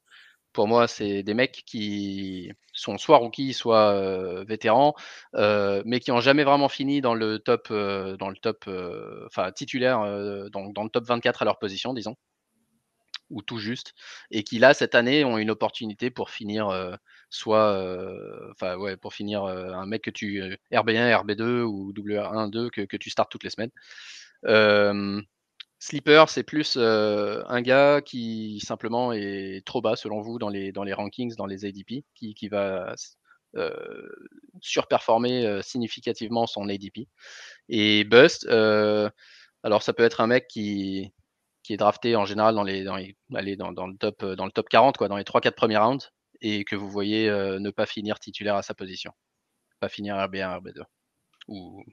pour moi, c'est des mecs qui sont soit rookies, soit vétérans, mais qui n'ont jamais vraiment fini dans le top, dans le top, enfin titulaire, dans, le top 24 à leur position, disons, ou tout juste, et qui là cette année ont une opportunité pour finir, soit, enfin ouais, pour finir un mec que tu RB1, RB2 ou WR1, 2 que, que tu startes toutes les semaines. Sleeper, c'est plus un gars qui simplement est trop bas selon vous dans les, dans les rankings, dans les ADP, qui, qui va surperformer significativement son ADP. Et Bust, alors ça peut être un mec qui, qui est drafté en général dans, les, dans, les, dans, dans, le, top, dans le top 40, quoi, dans les 3-4 premiers rounds, et que vous voyez ne pas finir titulaire à sa position. Pas finir RB1, RB2. Ou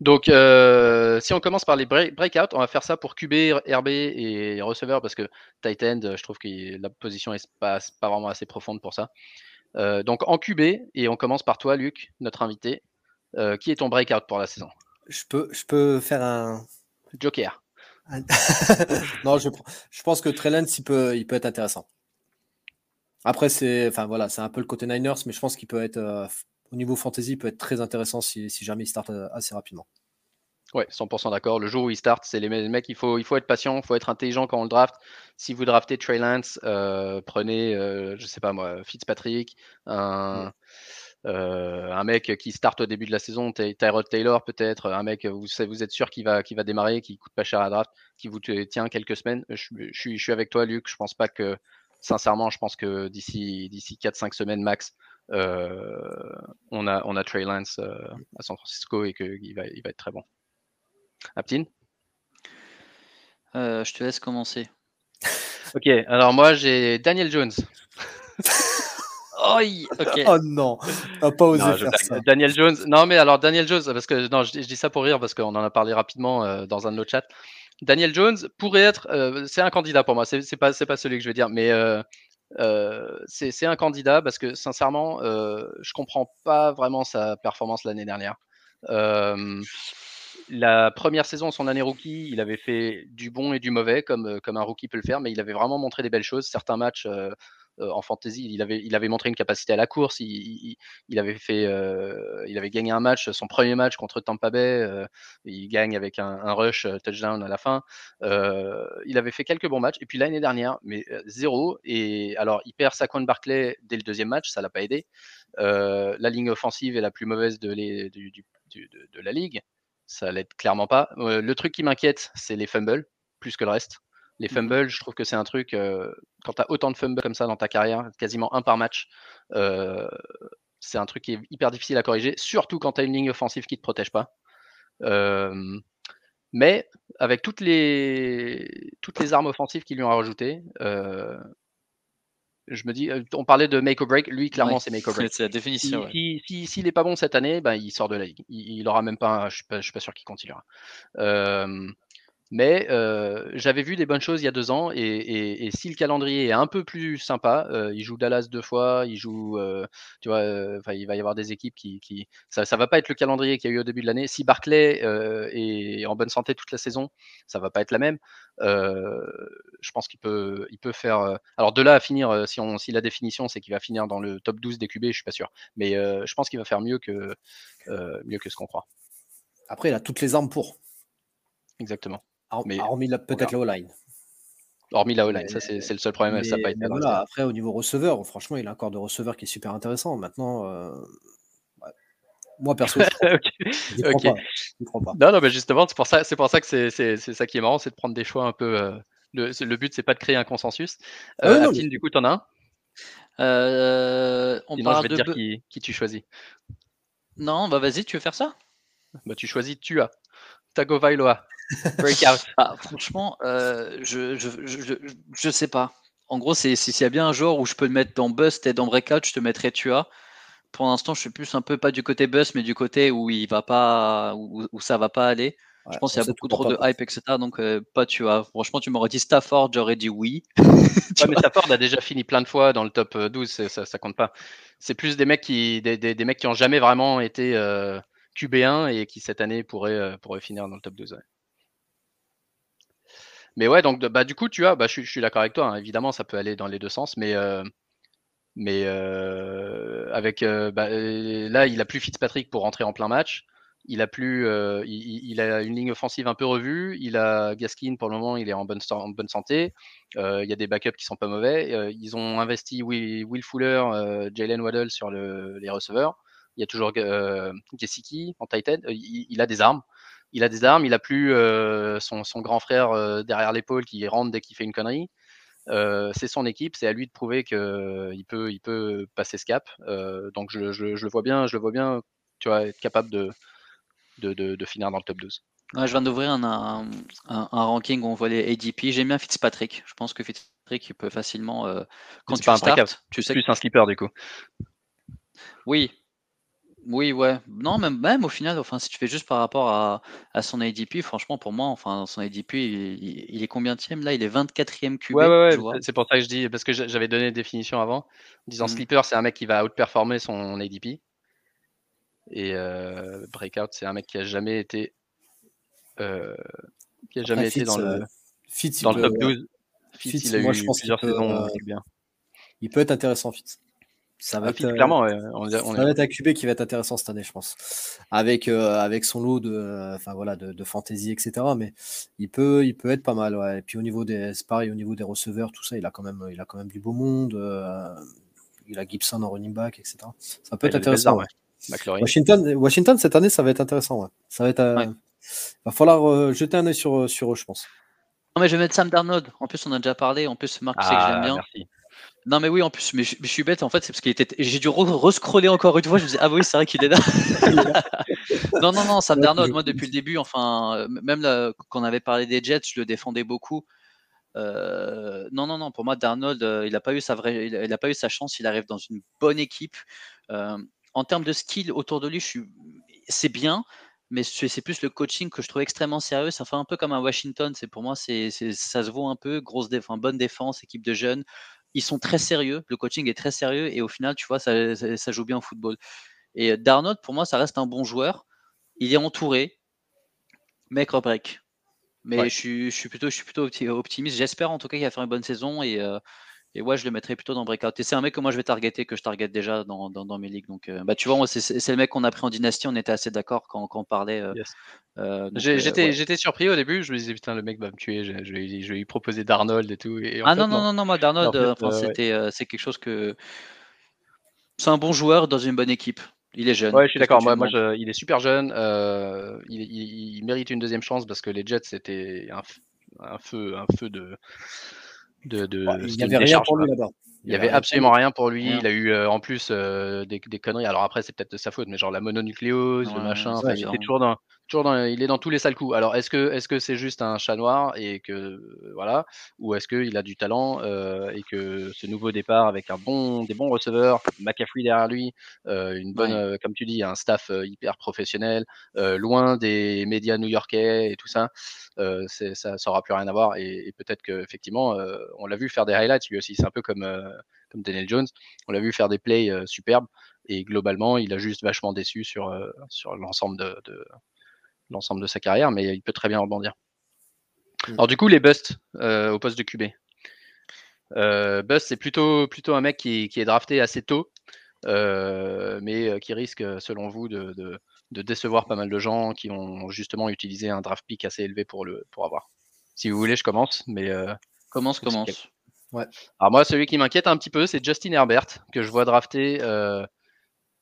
donc, euh, si on commence par les breakouts, on va faire ça pour QB, RB et receveur parce que tight end, je trouve que la position est pas, pas vraiment assez profonde pour ça. Euh, donc, en QB, et on commence par toi, Luc, notre invité. Euh, qui est ton breakout pour la saison? Je peux, je peux faire un. Joker. non, je, je, pense que Trellens, il peut, il peut être intéressant. Après, c'est enfin, voilà, un peu le côté Niners, mais je pense qu'il peut être au niveau fantasy peut être très intéressant si, jamais il start euh, assez rapidement. Ouais, 100% d'accord. Le jour où il start, c'est les mecs, il faut, il faut être patient, il faut être intelligent quand on le draft. Si vous draftez Trey Lance, euh, prenez, euh, je sais pas moi, Fitzpatrick, un, un mec qui start au début de la saison, Tyrod Taylor peut-être, un mec, vous, vous êtes sûr qu'il va, va démarrer, qui coûte pas cher à draft, qui vous tient quelques semaines. Je, suis, je suis avec toi, Luc. Je pense pas que, sincèrement, je pense que d'ici, d'ici 4-5 semaines max, euh, on, a, on a Trey Lance euh, à San Francisco et qu'il va, il va être très bon. Aptine euh, Je te laisse commencer. ok, alors moi j'ai Daniel Jones. Oh, oh non, t'as pas osé faire ça. Daniel Jones, non mais alors Daniel Jones, parce que non, je, dis ça pour rire parce qu'on en a parlé rapidement dans un de nos chats. Daniel Jones pourrait être, c'est un candidat pour moi, c'est pas, pas celui que je vais dire, mais c'est un candidat parce que sincèrement, euh, je comprends pas vraiment sa performance l'année dernière. la première saison, son année rookie, il avait fait du bon et du mauvais, comme, comme un rookie peut le faire, mais il avait vraiment montré des belles choses. Certains matchs, euh, en fantasy. Il avait, montré une capacité à la course. Il, avait fait, euh, il avait gagné un match, son premier match contre Tampa Bay. Euh, il gagne avec un, rush touchdown à la fin. il avait fait quelques bons matchs. Et puis l'année dernière, mais zéro. Et alors, il perd Saquon Barclay dès le deuxième match. Ça l'a pas aidé. la ligne offensive est la plus mauvaise de, la ligue. Ça l'aide clairement pas. le truc qui m'inquiète, c'est les fumbles, plus que le reste. Les mmh fumbles, je trouve que c'est un truc, quand tu as autant de fumbles comme ça dans ta carrière, quasiment un par match, c'est un truc qui est hyper difficile à corriger, surtout quand tu as une ligne offensive qui ne te protège pas. mais avec toutes les, toutes les armes offensives qu'ils lui ont rajoutées, je me dis, on parlait de make or break, lui clairement c'est make or break. C'est la définition. S'il si, n'est pas bon cette année, ben, il sort de la ligue. Il, il aura même pas, je suis pas, suis pas sûr qu'il continuera. Mais j'avais vu des bonnes choses il y a deux ans, et, si le calendrier est un peu plus sympa, il joue Dallas deux fois, il joue, tu vois, il va y avoir des équipes qui, ça, ça va pas être le calendrier qu'il y a eu au début de l'année. Si Barclay est en bonne santé toute la saison, ça va pas être la même. je pense qu'il peut, il peut faire. alors de là à finir, si, on, si la définition c'est qu'il va finir dans le top 12 des QB, je suis pas sûr, mais je pense qu'il va faire mieux que, mieux que ce qu'on croit. Après, il a toutes les armes pour. Exactement. Mais, hormis peut-être la O-line. Hormis la O-line, ça c'est le seul problème. ça pas été après, au niveau receveur, franchement, il a un corps de receveur qui est super intéressant. Maintenant, euh, moi perso, je ne crois, pas. Non, non, mais justement, c'est pour ça, c'est pour ça que c'est ça qui est marrant, c'est de prendre des choix un peu. Euh, le, le, but, c'est pas de créer un consensus. Euh, du coup, tu en as un? Euh, on Sinon, je vais te dire qui, qui, tu choisis. Non, bah vas-y, tu veux faire ça? Bah tu choisis tu as. Tagovailoa. Breakout. Ah, franchement, euh, je, je, je, je, sais pas. En gros, c'est s'il y a bien un joueur où je peux le mettre dans Bust et dans Breakout, je te mettrais Tua. Pour l'instant, je suis plus un peu pas du côté Bust, mais du côté où il va pas, où, où ça va pas aller. je pense qu'il y a beaucoup trop de hype, etc. Donc, euh, pas Tua. Franchement, tu m'aurais dit Stafford, j'aurais dit oui. mais Stafford a déjà fini plein de fois dans le top 12, euh, ça, ça compte pas. C'est plus des mecs qui, des, des, des, mecs qui ont jamais vraiment été euh, QB1 et qui cette année pourraient, pourraient finir dans le top 12. Mais ouais, donc bah, du coup, tu as, bah, je, suis d'accord avec toi, hein. évidemment, ça peut aller dans les deux sens, mais, euh, mais euh, avec euh, bah, là, il a plus Fitzpatrick pour rentrer en plein match. Il a plus, il, a une ligne offensive un peu revue. Il a Gaskin pour le moment, il est en bonne, en bonne santé. il y a des backups qui sont pas mauvais. ils ont investi Will, Fuller, Jalen Waddle sur le, les receveurs. Il y a toujours Gesicki en Titan. il, a des armes il a des armes, il a plus euh, son, grand frère euh, derrière l'épaule qui rentre dès qu'il fait une connerie. Euh, c'est son équipe, c'est à lui de prouver qu'il peut, il peut passer ce cap. donc je, le vois bien, je le vois bien, tu vois, être capable de, de, finir dans le top 12. je viens d'ouvrir un, ranking où on voit les ADP. J'aime bien Fitzpatrick. Je pense que Fitzpatrick il peut facilement quand tu starts, tu sais plus un skipper du coup. Oui, oui, ouais. Non, même, même au final, enfin, si tu fais juste par rapport à, à son ADP, franchement, pour moi, enfin, son ADP, il, il est combien Là, il est 24e QB. Ouais, ouais, ouais. C'est pour ça que je dis, parce que j'avais donné une définition avant, en disant mmh. sleeper, c'est un mec qui va outperformer son ADP. Et euh, breakout, c'est un mec qui a jamais été, euh, qui a jamais été dans le, euh, dans le top 12. Fitz, il a eu plusieurs saisons bien. Il peut être intéressant, Fitz. Ça va, ah, être, clairement, on, va être un QB qui va être intéressant cette année, je pense. Avec, euh, avec son lot de, enfin, voilà, de, de, fantasy, etc. Mais il peut, il peut être pas mal. Ouais. Et puis au niveau des, pareil, au niveau des receveurs, tout ça, il a quand même, il a quand même du beau monde. Euh, il a Gibson en running back, etc. Ça peut être intéressant. Washington, Washington, cette année, ça va être intéressant. Ça va être. Euh, va falloir jeter un œil sur, sur eux, je pense. Non, mais je vais mettre Sam Darnold. En plus, on a déjà parlé. En plus, Marc, ah, sait que j'aime bien. Merci. Non, mais oui, en plus, mais je, suis bête, en fait, c'est parce qu'il était. J'ai dû re-scroller encore une fois. Je me disais, ah oui, c'est vrai qu'il est là. non, non, non, Sam Darnold, moi, depuis le début, enfin, euh, même là, quand on avait parlé des Jets, je le défendais beaucoup. Euh, non, non, non, pour moi, Darnold, euh, il n'a pas, eu sa vraie, il a pas eu sa chance. Il arrive dans une bonne équipe. en termes de skill autour de lui, suis... c'est bien, mais c'est plus le coaching que je trouve extrêmement sérieux. Ça fait un peu comme un Washington. C'est pour moi, c'est ça se vaut un peu. Grosse défense, bonne défense, équipe de jeunes ils sont très sérieux, le coaching est très sérieux et au final, tu vois, ça, ça, joue bien au football. Et euh, Darnold, pour moi, ça reste un bon joueur. Il est entouré, mec break. Mais je, suis, je, suis, plutôt, je suis plutôt optimiste. J'espère en tout cas qu'il va faire une bonne saison et, euh, et ouais, je le mettrai plutôt dans breakout. Et c'est un mec que moi je vais targeter, que je target déjà dans, dans, mes ligues. Donc, euh, bah, tu vois, c'est le mec qu'on a pris en dynastie. On était assez d'accord quand, quand, on parlait. J'étais surpris au début. Je me disais, putain, le mec va me tuer. Je, je, vais, je vais lui proposer Darnold et tout. Et ah non, non, non, non, moi, Darnold, c'est quelque chose que. C'est un bon joueur dans une bonne équipe. Il est jeune. Ouais, je suis d'accord. Moi, moi il est super jeune. Euh, il, il, il, mérite une deuxième chance parce que les Jets, c'était un, un, feu, un feu de. De, de il n'y avait rien pour lui là-bas. Il n'y avait absolument rien pour lui. Il a eu euh, en plus euh, des, des, conneries. Alors après, c'est peut-être de sa faute, mais genre la mononucléose, le machin. il était toujours dans, toujours il est dans tous les sales coups. Alors, est-ce que est-ce que c'est juste un chat noir et que voilà, ou est-ce qu'il a du talent euh, et que ce nouveau départ avec un bon, des bons receveurs, McCaffrey derrière lui, euh, une bonne, euh, comme tu dis, un staff hyper professionnel, loin des médias new-yorkais et tout ça, ça, ça aura plus rien à voir. Et, peut-être que effectivement, on l'a vu faire des highlights lui aussi. C'est un peu comme comme Daniel Jones. On l'a vu faire des plays superbes et globalement, il a juste vachement déçu sur sur l'ensemble de l'ensemble de sa carrière, mais il peut très bien rebondir. Mm. Alors du coup, les busts euh, au poste de QB. Euh, Bust, c'est plutôt, plutôt un mec qui, est drafté assez tôt, euh, mais qui risque, selon vous, de, décevoir pas mal de gens qui ont justement utilisé un draft pick assez élevé pour, le, pour avoir. Si vous voulez, je commence, mais commence, commence. Alors moi, celui qui m'inquiète un petit peu, c'est Justin Herbert, que je vois drafté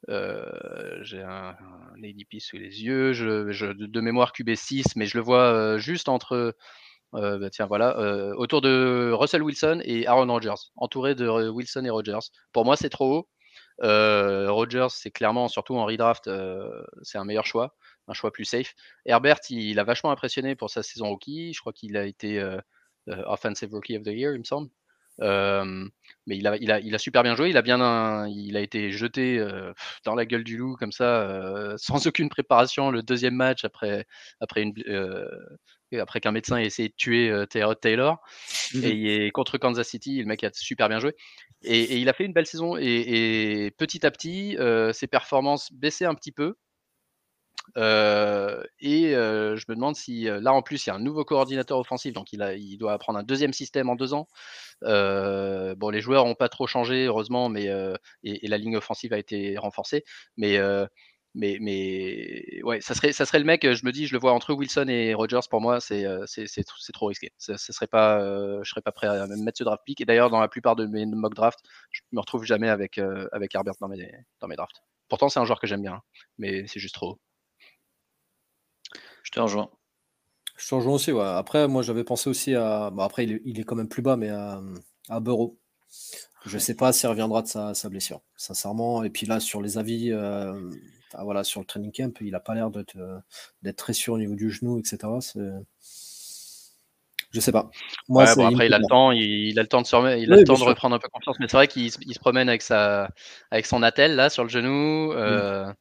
euh, j'ai un, un ADP sous les yeux, de mémoire QB6, mais je le vois euh, juste entre, euh, bah, tiens voilà, autour de Russell Wilson et Aaron Rodgers, entouré de Wilson et Rodgers. Pour moi, c'est trop haut. Rodgers, c'est clairement, surtout en redraft, c'est un meilleur choix, un choix plus safe. Herbert, il, a vachement impressionné pour sa saison rookie. Je crois qu'il a été Offensive Rookie of the Year, il me semble mais il a, il, a, il a super bien joué. Il a bien, il a été jeté dans la gueule du loup comme ça, sans aucune préparation. Le deuxième match après, après une, après qu'un médecin ait essayé de tuer Taylor mmh et, contre Kansas City, le mec a super bien joué. Et, il a fait une belle saison. Et, et petit à petit, ses performances baissaient un petit peu. Et je me demande si là en plus il y a un nouveau coordinateur offensif, donc il, doit apprendre un deuxième système en deux ans. bon, les joueurs n'ont pas trop changé heureusement, mais et, la ligne offensive a été renforcée, mais mais, mais ouais, ça serait, ça serait le mec, je me dis, je le vois entre Wilson et Rogers, pour moi, c'est, trop risqué. Ça, serait pas, je serais pas prêt à mettre ce draft pick. Et d'ailleurs, dans la plupart de mes mock drafts, je me retrouve jamais avec, avec Herbert dans mes, dans mes drafts. Pourtant, c'est un joueur que j'aime bien, hein, mais c'est juste trop. Je te rejoins. Je te rejoins aussi, ouais. Après, moi, j'avais pensé aussi à. Bon, après, il est, quand même plus bas, mais à, à. Je ne sais pas s'il reviendra de sa, blessure, sincèrement. Et puis là, sur les avis, euh, voilà, sur le training camp, il n'a pas l'air d'être, très sûr au niveau du genou, etc. Je sais pas. Moi, après, il a le temps, il, a le temps de se il a le temps de reprendre un peu confiance. Mais c'est vrai qu'il se promène avec sa, avec son attel là sur le genou. Euh.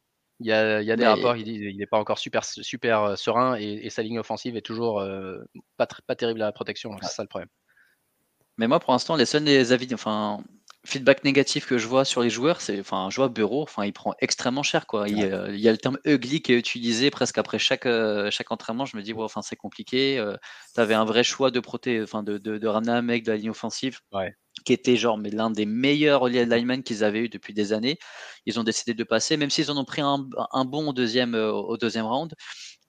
Il y a, des rapports qui disent qu'il n'est pas encore super, super euh, serein et, sa ligne offensive est toujours euh, pas, pas terrible à la protection. C'est ça le problème. Mais moi, pour l'instant, les seuls avis, enfin, feedback négatif que je vois sur les joueurs, c'est, enfin, je vois Bureau, enfin, il prend extrêmement cher, quoi. Il, y a le terme ugly qui est utilisé presque après chaque, euh, chaque entraînement. Je me dis, enfin, c'est compliqué. tu avais un vrai choix de proté, enfin, de, de, de, ramener un mec de la ligne offensive. Ouais qui était genre mais l'un des meilleurs linemen qu'ils avaient eu depuis des années. Ils ont décidé de passer, même s'ils en ont pris un, bon au deuxième, euh, au deuxième round.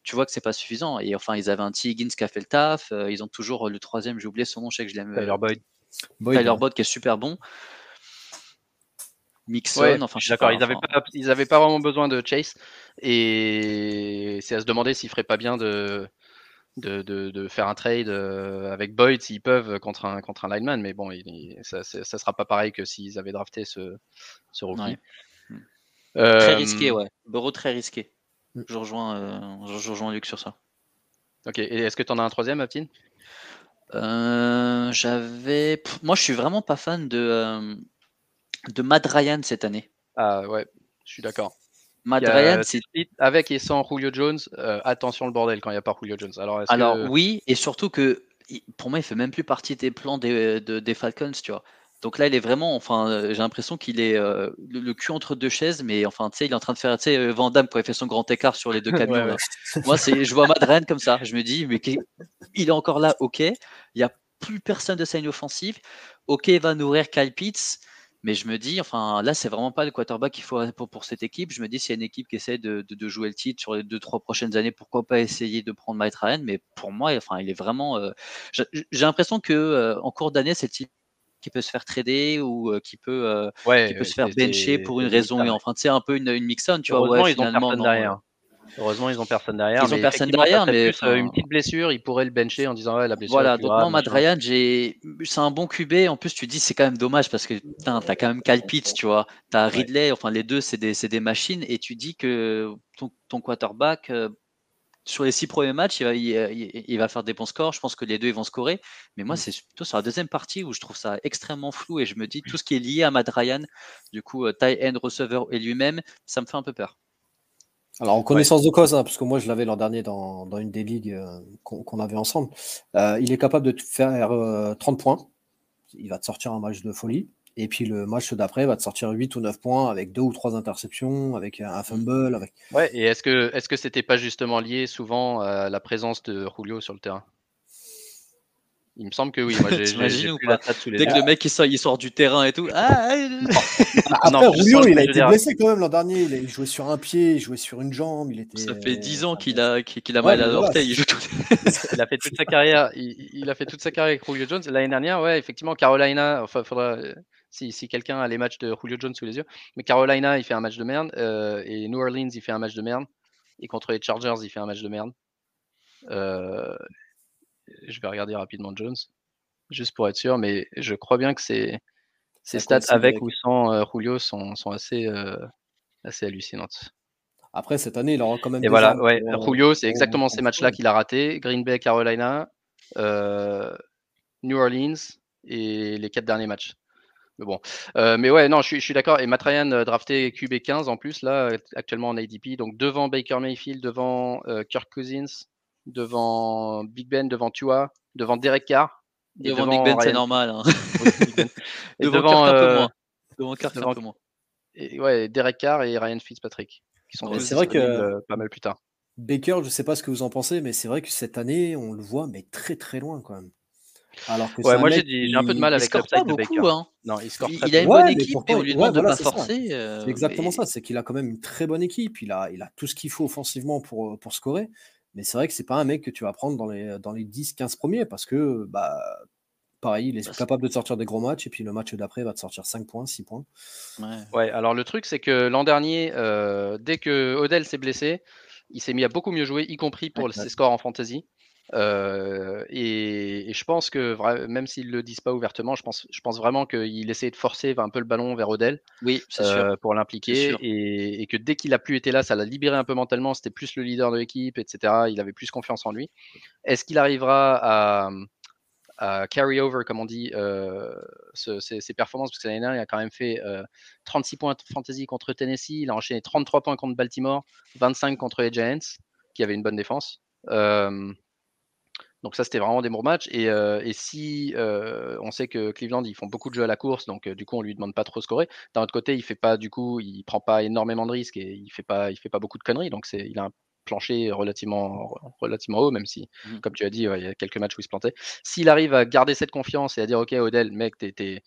Tu vois que c'est pas suffisant. Et enfin, ils avaient un T. Higgins qui a fait le taf. Euh, ils ont toujours le troisième, j'ai oublié son nom, je sais que je l'aime. Tyler Boyd. Tyler Boyd qui est super bon. Mixon, enfin, je d'accord. Ils n'avaient pas, ils avaient pas vraiment besoin de Chase. Et c'est à se demander s'il ferait pas bien de, de, de, faire un trade euh, avec Boyd s'ils peuvent contre un, contre un lineman, mais bon, ça, ne sera pas pareil que s'ils avaient drafté ce, ce rookie. Très risqué, ouais. Burrow très risqué. Mm. Je rejoins, euh, je rejoins Luc sur ça. Ok, et est-ce que tu en as un troisième, Aptine euh, J'avais. Moi, je suis vraiment pas fan de, de Matt Ryan cette année. Ah ouais, je suis d'accord. Matt Ryan, c'est avec et sans Julio Jones. Euh, attention le bordel quand il n'y a pas Julio Jones. Alors, Alors oui, et surtout que pour moi, il fait même plus partie des plans des, des Falcons, tu vois. Donc là, il est vraiment, enfin, euh, j'ai l'impression qu'il est euh, le, cul entre deux chaises, mais enfin, tu sais, il est en train de faire, tu sais, Van Damme quand il fait son grand écart sur les deux camions. Moi, c'est, je vois Matt Ryan comme ça. Je me dis, mais il est encore là, ok. Il n'y a plus personne de scène offensive. Ok, il va nourrir Kyle Pitts. Mais je me dis, enfin, là, c'est vraiment pas le quarterback qu'il faut pour, pour, cette équipe. Je me dis, s'il y a une équipe qui essaie de, de, jouer le titre sur les deux, trois prochaines années, pourquoi pas essayer de prendre Mike Ryan? Mais pour moi, enfin, il est vraiment. Euh, j'ai l'impression que euh, en cours d'année, c'est le type qui peut se faire trader ou euh, qui peut, qui peut se faire bencher pour une raison. Et enfin, tu sais, un peu une, une mixon, tu vois. Ouais, finalement, non, derrière. Heureusement, ils ont personne derrière. Ils ont personne derrière, mais euh, une petite blessure, ils pourraient le bencher en disant ouais la blessure. Voilà, donc moi, Matt Ryan, j'ai, c'est un bon QB. En plus, tu dis c'est quand même dommage parce que t'as quand même Kyle Pitts, tu vois, t'as Ridley, enfin les deux, c'est des, des, machines, et tu dis que ton, ton quarterback, euh, sur les six premiers matchs, il va, il, va, faire des bons scores. Je pense que les deux ils vont scorer. Mais moi, mm. c'est plutôt sur la deuxième partie où je trouve ça extrêmement flou et je me dis tout ce qui est lié à Matt Ryan, du coup, euh, tie end, receiver et lui-même, ça me fait un peu peur. Alors, en connaissance de cause, hein, parce que moi, je l'avais l'an dernier dans, dans, une des ligues euh, qu'on avait ensemble, euh, il est capable de te faire 30 points. Il va te sortir un match de folie. Et puis le match d'après va te sortir 8 ou 9 points avec deux ou trois interceptions, avec un fumble. Avec... Ouais, et est-ce que est-ce que c'était pas justement lié souvent à la présence de Julio sur le terrain? Il me semble que oui. Moi, j'ai, ou pas Dès que le mec il sort, il sort, du terrain et tout. Ah, ah Après, Julio, il a été blessé quand même l'an dernier. Il, jouait sur un pied, il jouait sur une jambe. Il était... Ça fait 10 ans qu'il a, qu'il a mal à l'orteil. Il, il, a fait toute sa carrière. Il, a fait toute sa carrière avec Julio Jones. L'année dernière, ouais, effectivement, Carolina. Enfin, faudra si, quelqu'un a les matchs de Julio Jones sous les yeux. Mais Carolina, il fait un match de merde. Euh, et New Orleans, il fait un match de merde. Et contre les Chargers, il fait un match de merde. Euh, je vais regarder rapidement Jones, juste pour être sûr. Mais je crois bien que ces, stats avec ou sans euh, Julio sont, assez, assez hallucinantes. Après, cette année, il aura quand même. Et voilà, ouais, Julio, c'est exactement ces matchs-là qu'il a raté. Green Bay, Carolina, New Orleans et les quatre derniers matchs. Mais bon, euh, mais ouais, non, je, suis d'accord. Et Matt Ryan euh, drafté QB15 en plus là, actuellement en ADP, donc devant Baker Mayfield, devant euh, Kirk Cousins, devant Big Ben, devant Tua, devant Derek Carr. Devant, Big Ben, c'est normal. Hein. et devant, Kirk un peu moins. Devant Kirk un peu moins. Et, ouais, Derek Carr et Ryan Fitzpatrick, qui sont c'est vrai que pas mal plus tard. Baker, je sais pas ce que vous en pensez, mais c'est vrai que cette année, on le voit, mais très très loin quand même. Alors que ouais, moi j'ai un peu de mal avec l'upside de Baker. Hein. Non, il, score il, il a une bonne équipe et on lui demande de pas forcer. Euh, c'est exactement ça, c'est qu'il a quand même une très bonne équipe, il a, il a tout ce qu'il faut offensivement pour, pour scorer. Mais c'est vrai que c'est pas un mec que tu vas prendre dans les, dans les 10-15 premiers parce que bah, pareil, il est bah, capable de te sortir des gros matchs et puis le match d'après va te sortir 5 points, 6 points. Ouais, ouais alors le truc c'est que l'an dernier, euh, dès que Odell s'est blessé, il s'est mis à beaucoup mieux jouer, y compris pour ses scores en fantasy. Euh, et, je pense que même s'ils le disent pas ouvertement, je pense, je pense vraiment qu'il essayait de forcer un peu le ballon vers Odell oui, euh, pour l'impliquer et, que dès qu'il a plus été là, ça l'a libéré un peu mentalement. C'était plus le leader de l'équipe, etc. Il avait plus confiance en lui. Est-ce qu'il arrivera à, carry over, comme on dit, euh, ses, performances? Parce que l'année dernière, il a quand même fait 36 points de fantasy contre Tennessee. Il a enchaîné 33 points contre Baltimore, 25 contre les Giants, qui avaient une bonne défense. Donc ça, c'était vraiment des bons matchs. Et, euh, si euh, on sait que Cleveland, ils font beaucoup de jeux à la course, donc euh, du coup, on lui demande pas trop de scorer. D'un autre côté, il fait pas, du coup, il prend pas énormément de risques et il fait pas, il fait pas beaucoup de conneries. Donc c'est, il a un plancher relativement, relativement haut, même si, mmh. comme tu as dit, il y a quelques matchs où il se plantait. S'il arrive à garder cette confiance et à dire, ok, Odell, mec, t'es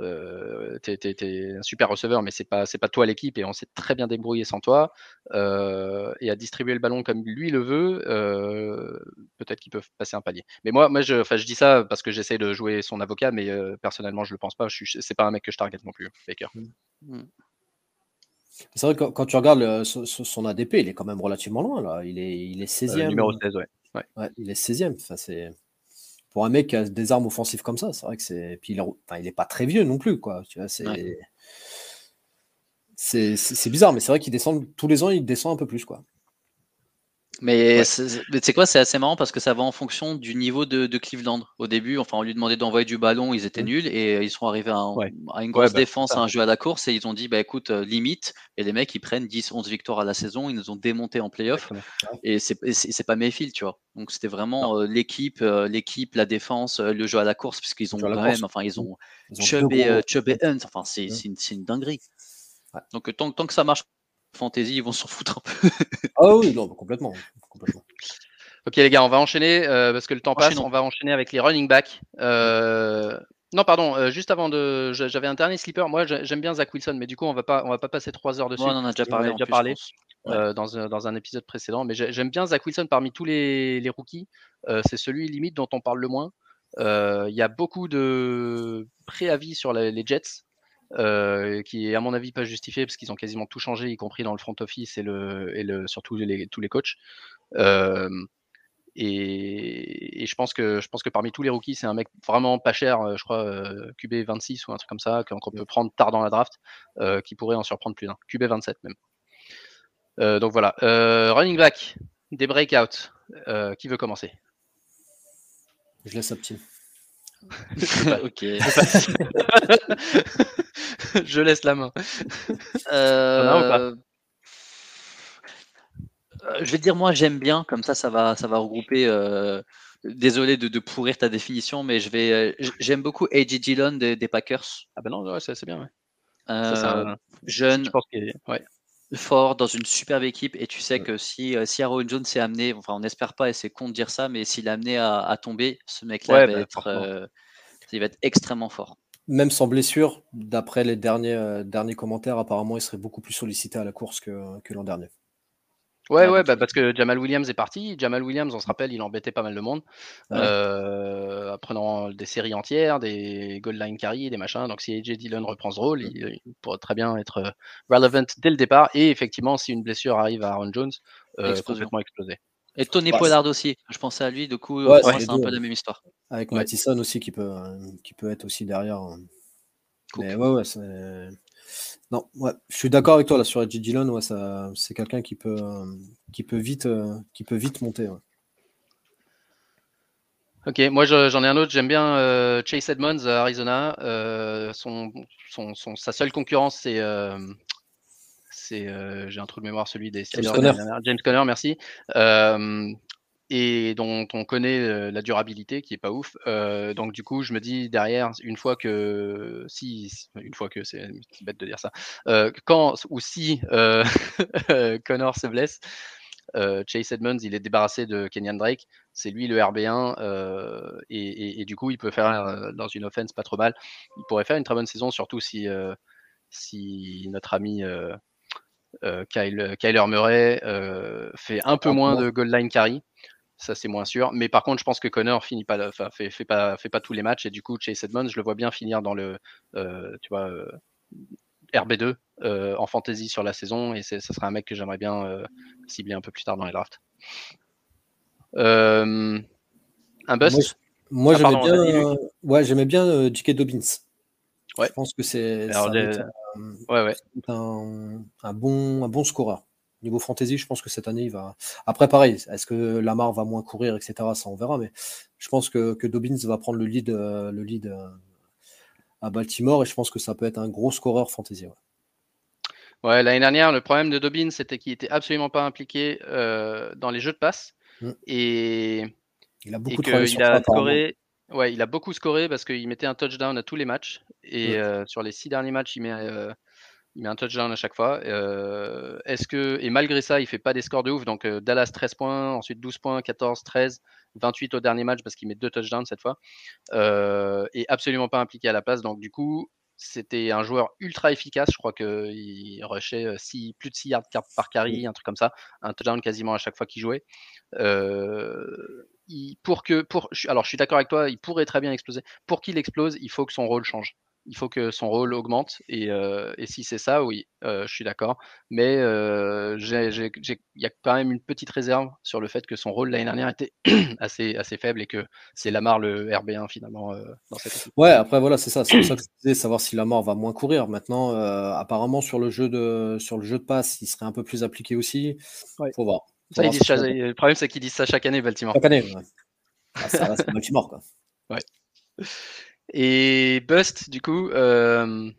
euh, t'es, un super receveur, mais c'est pas c'est pas toi l'équipe et on s'est très bien débrouillé sans toi. Euh, et à distribuer le ballon comme lui le veut, euh, peut-être qu'ils peuvent passer un palier. Mais moi, moi, je, enfin, je dis ça parce que j'essaie de jouer son avocat, mais personnellement, je le pense pas. Je suis, c'est pas un mec que je target non plus, Baker. Mmh. Mmh. C'est vrai que quand, tu regardes son, ADP, il est quand même relativement loin là. Il est, il est 16e. numéro 16, ouais. ouais. il est 16e. Enfin, c'est pour un mec qui a des armes offensives comme ça, c'est vrai que c'est. Puis il, enfin, il est pas très vieux non plus, quoi. Tu vois, c'est. C'est bizarre, mais c'est vrai qu'il descend tous les ans, il descend un peu plus, quoi. Mais c'est quoi C'est assez marrant parce que ça va en fonction du niveau de, Cleveland. Au début, enfin, on lui demandait d'envoyer du ballon, ils étaient mmh. nuls et ils sont arrivés à, une grosse bah, défense, à un jeu à la course et ils ont dit bah écoute, euh, limite. Et les mecs, ils prennent 10, 11 victoires à la saison, ils nous ont démonté en playoff et c'est pas Mayfield, tu vois. Donc c'était vraiment euh, l'équipe, euh, l'équipe, la défense, le jeu à la course, puisqu'ils ont quand même, enfin, ils ont, Chubb, et, Hunt, enfin, c'est mmh. une, dinguerie. Donc tant, tant que ça marche fantasy, ils vont s'en foutre un peu. ah oui, non, complètement, Ok les gars, on va enchaîner euh, parce que le temps passe. On va enchaîner avec les running backs. Euh, non, pardon, euh, juste avant de, j'avais un dernier sleeper. Moi, j'aime bien Zach Wilson, mais du coup, on va pas, on va pas passer trois heures dessus. on en a déjà parlé. déjà parlé dans, un, dans, un, épisode précédent. Mais j'aime bien Zach Wilson parmi tous les, les rookies. c'est celui limite dont on parle le moins. Il y a beaucoup de préavis sur les Jets. Euh, qui est à mon avis pas justifié parce qu'ils ont quasiment tout changé, y compris dans le front office et, le, et le, surtout les, tous les coachs. Euh, et, je pense que je pense que parmi tous les rookies, c'est un mec vraiment pas cher, euh, je crois QB 26 ou un truc comme ça qu'on peut prendre tard dans la draft, qui pourrait en surprendre plus d'un. QB 27 même. donc voilà. running back des breakouts. qui veut commencer? Je laisse à petit. ok. je laisse la main. Euh, je vais dire moi j'aime bien, comme ça ça va ça va regrouper. Euh, désolé de, pourrir ta définition, mais je vais euh, j'aime beaucoup A.J. Dillon des, Packers. Ah ben non, c'est bien. jeune, fort dans une superbe équipe, et tu sais que si si Aaron Jones s'est amené, enfin on n'espère pas et c'est con de dire ça, mais s'il est amené à, tomber, ce mec-là va bah, il va être extrêmement fort. Même sans blessure, d'après les derniers, derniers commentaires, apparemment, il serait beaucoup plus sollicité à la course que, que l'an dernier. Ouais, ouais, bah, parce que Jamal Williams est parti. Jamal Williams, on se rappelle, il embêtait pas mal de monde. Euh, prenant des séries entières, des goal line carry, des machins. Donc si AJ Dillon reprend ce rôle, il, pourrait très bien être euh, relevant dès le départ. Et effectivement, si une blessure arrive à Aaron Jones, euh, complètement exploser. Et Tony Pollard aussi. Je pensais à lui, du coup, ouais, c'est un peu la même histoire. Avec Mattison aussi qui peut, qui peut être aussi derrière. Mais ouais, ouais, non, ouais, je suis d'accord avec toi là sur Edgy Dillon. Ouais, ça, c'est quelqu'un qui peut, qui peut vite, qui peut vite monter. Ok, moi j'en ai un autre. J'aime bien euh, Chase Edmonds à Arizona. Euh, son, son, son, sa seule concurrence, c'est, euh, c'est, j'ai un trou de mémoire, celui des James Conner. James Conner, merci et dont on connaît la durabilité qui est pas ouf. donc du coup, je me dis derrière, une fois que si, une fois que c'est bête de dire ça, quand ou si Connor se blesse, Chase Edmonds il est débarrassé de Kenyan Drake, c'est lui le RB1 et, du coup il peut faire dans une offense pas trop mal. Il pourrait faire une très bonne saison, surtout si si notre ami Kyle, Kyler Murray fait un peu moins de goal line carry ça c'est moins sûr. Mais par contre, je pense que Connor finit pas, enfin, fait, fait, pas, fait pas tous les matchs et du coup, Chase Edmonds, je le vois bien finir dans le, euh, tu vois, euh, RB2 euh, en fantasy sur la saison et ça serait un mec que j'aimerais bien cibler un peu plus tard dans les drafts. un bust? Moi, ah, j'aimais bien, ouais, j'aimais bien J.K. Dobbins. Ouais. Je pense que c'est ouais. un, un, bon, un bon scoreur. Niveau fantasy, je pense que cette année, il va. Après, pareil, est-ce que Lamar va moins courir, etc. Ça, on verra. Mais je pense que, que Dobbins va prendre le lead, euh, le lead euh, à Baltimore et je pense que ça peut être un gros scoreur fantasy. Ouais, l'année dernière, le problème de Dobbins, c'était qu'il était absolument pas impliqué euh, dans les jeux de passe. Mm. Et il a beaucoup il a scoré. Ouais, il a beaucoup scoré parce qu'il mettait un touchdown à tous les matchs. Et mm. sur les six derniers matchs, il met il met un touchdown à chaque fois. Euh, est-ce que et malgré ça, il fait pas des scores de ouf. Donc euh, Dallas 13 points, ensuite 12 points, 14, 13, 28 au dernier match parce qu'il met deux touchdowns cette fois. Euh, et absolument pas impliqué à la passe. Donc du coup, c'était un joueur ultra efficace. Je crois qu'il rushait plus de 6 yards par carry, un truc comme ça, un touchdown quasiment à chaque fois qu'il jouait. pour que, pour, alors je suis d'accord avec toi, il pourrait très bien exploser. Pour qu'il explose, il faut que son rôle change il faut que son rôle augmente. Et, euh, si c'est ça, oui, euh, je suis d'accord. Mais euh, il y a quand même une petite réserve sur le fait que son rôle l'année dernière était assez, assez faible et que c'est Lamar le RB1 finalement dans cette équipe. Ouais, après voilà, c'est ça. C'est pour ça que je disais savoir si Lamar va moins courir. Maintenant, apparemment sur le jeu de sur le jeu de passe, il serait un peu plus appliqué aussi. Il Faut voir. le problème, c'est qu'ils disent ça chaque année, Baltimore. Chaque année, ouais. ah, ça reste Baltimore, quoi. Ouais. Et Bust, du coup, euh,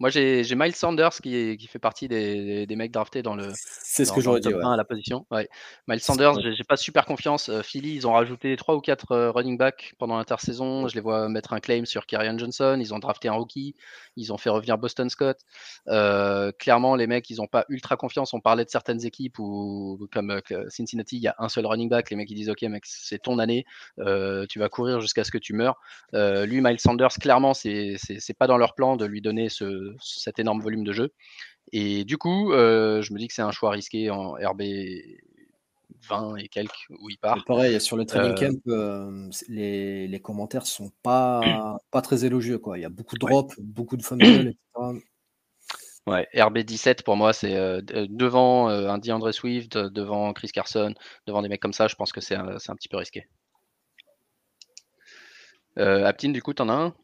moi, j'ai Miles Sanders qui, qui fait partie des, des, mecs draftés dans le. C'est ce que j'aurais dit. Ouais. à la position. Ouais. Miles Sanders, j'ai pas super confiance. Euh, Philly, ils ont rajouté 3 ou 4 euh, running back pendant l'intersaison. Je les vois mettre un claim sur Kerryon Johnson. Ils ont drafté un rookie. Ils ont fait revenir Boston Scott. Euh, clairement, les mecs, ils ont pas ultra confiance. On parlait de certaines équipes où, comme Cincinnati, il y a un seul running back. Les mecs, ils disent Ok, mec, c'est ton année. Tu vas courir jusqu'à ce que tu meurs. lui, Miles Sanders, clairement, c'est pas dans leur plan de lui donner ce cet énorme volume de jeu. Et du coup, euh, je me dis que c'est un choix risqué en RB 20 et quelques où il part. pareil, sur le training euh, camp, euh, les, les, commentaires sont pas, pas très élogieux. Quoi. Il y a beaucoup de drops, beaucoup de fumbles, etc. Ouais, RB17 pour moi, c'est devant un DeAndre Swift, devant Chris Carson, devant des mecs comme ça, je pense que c'est un, un, petit peu risqué. Aptine, du coup, t'en as un?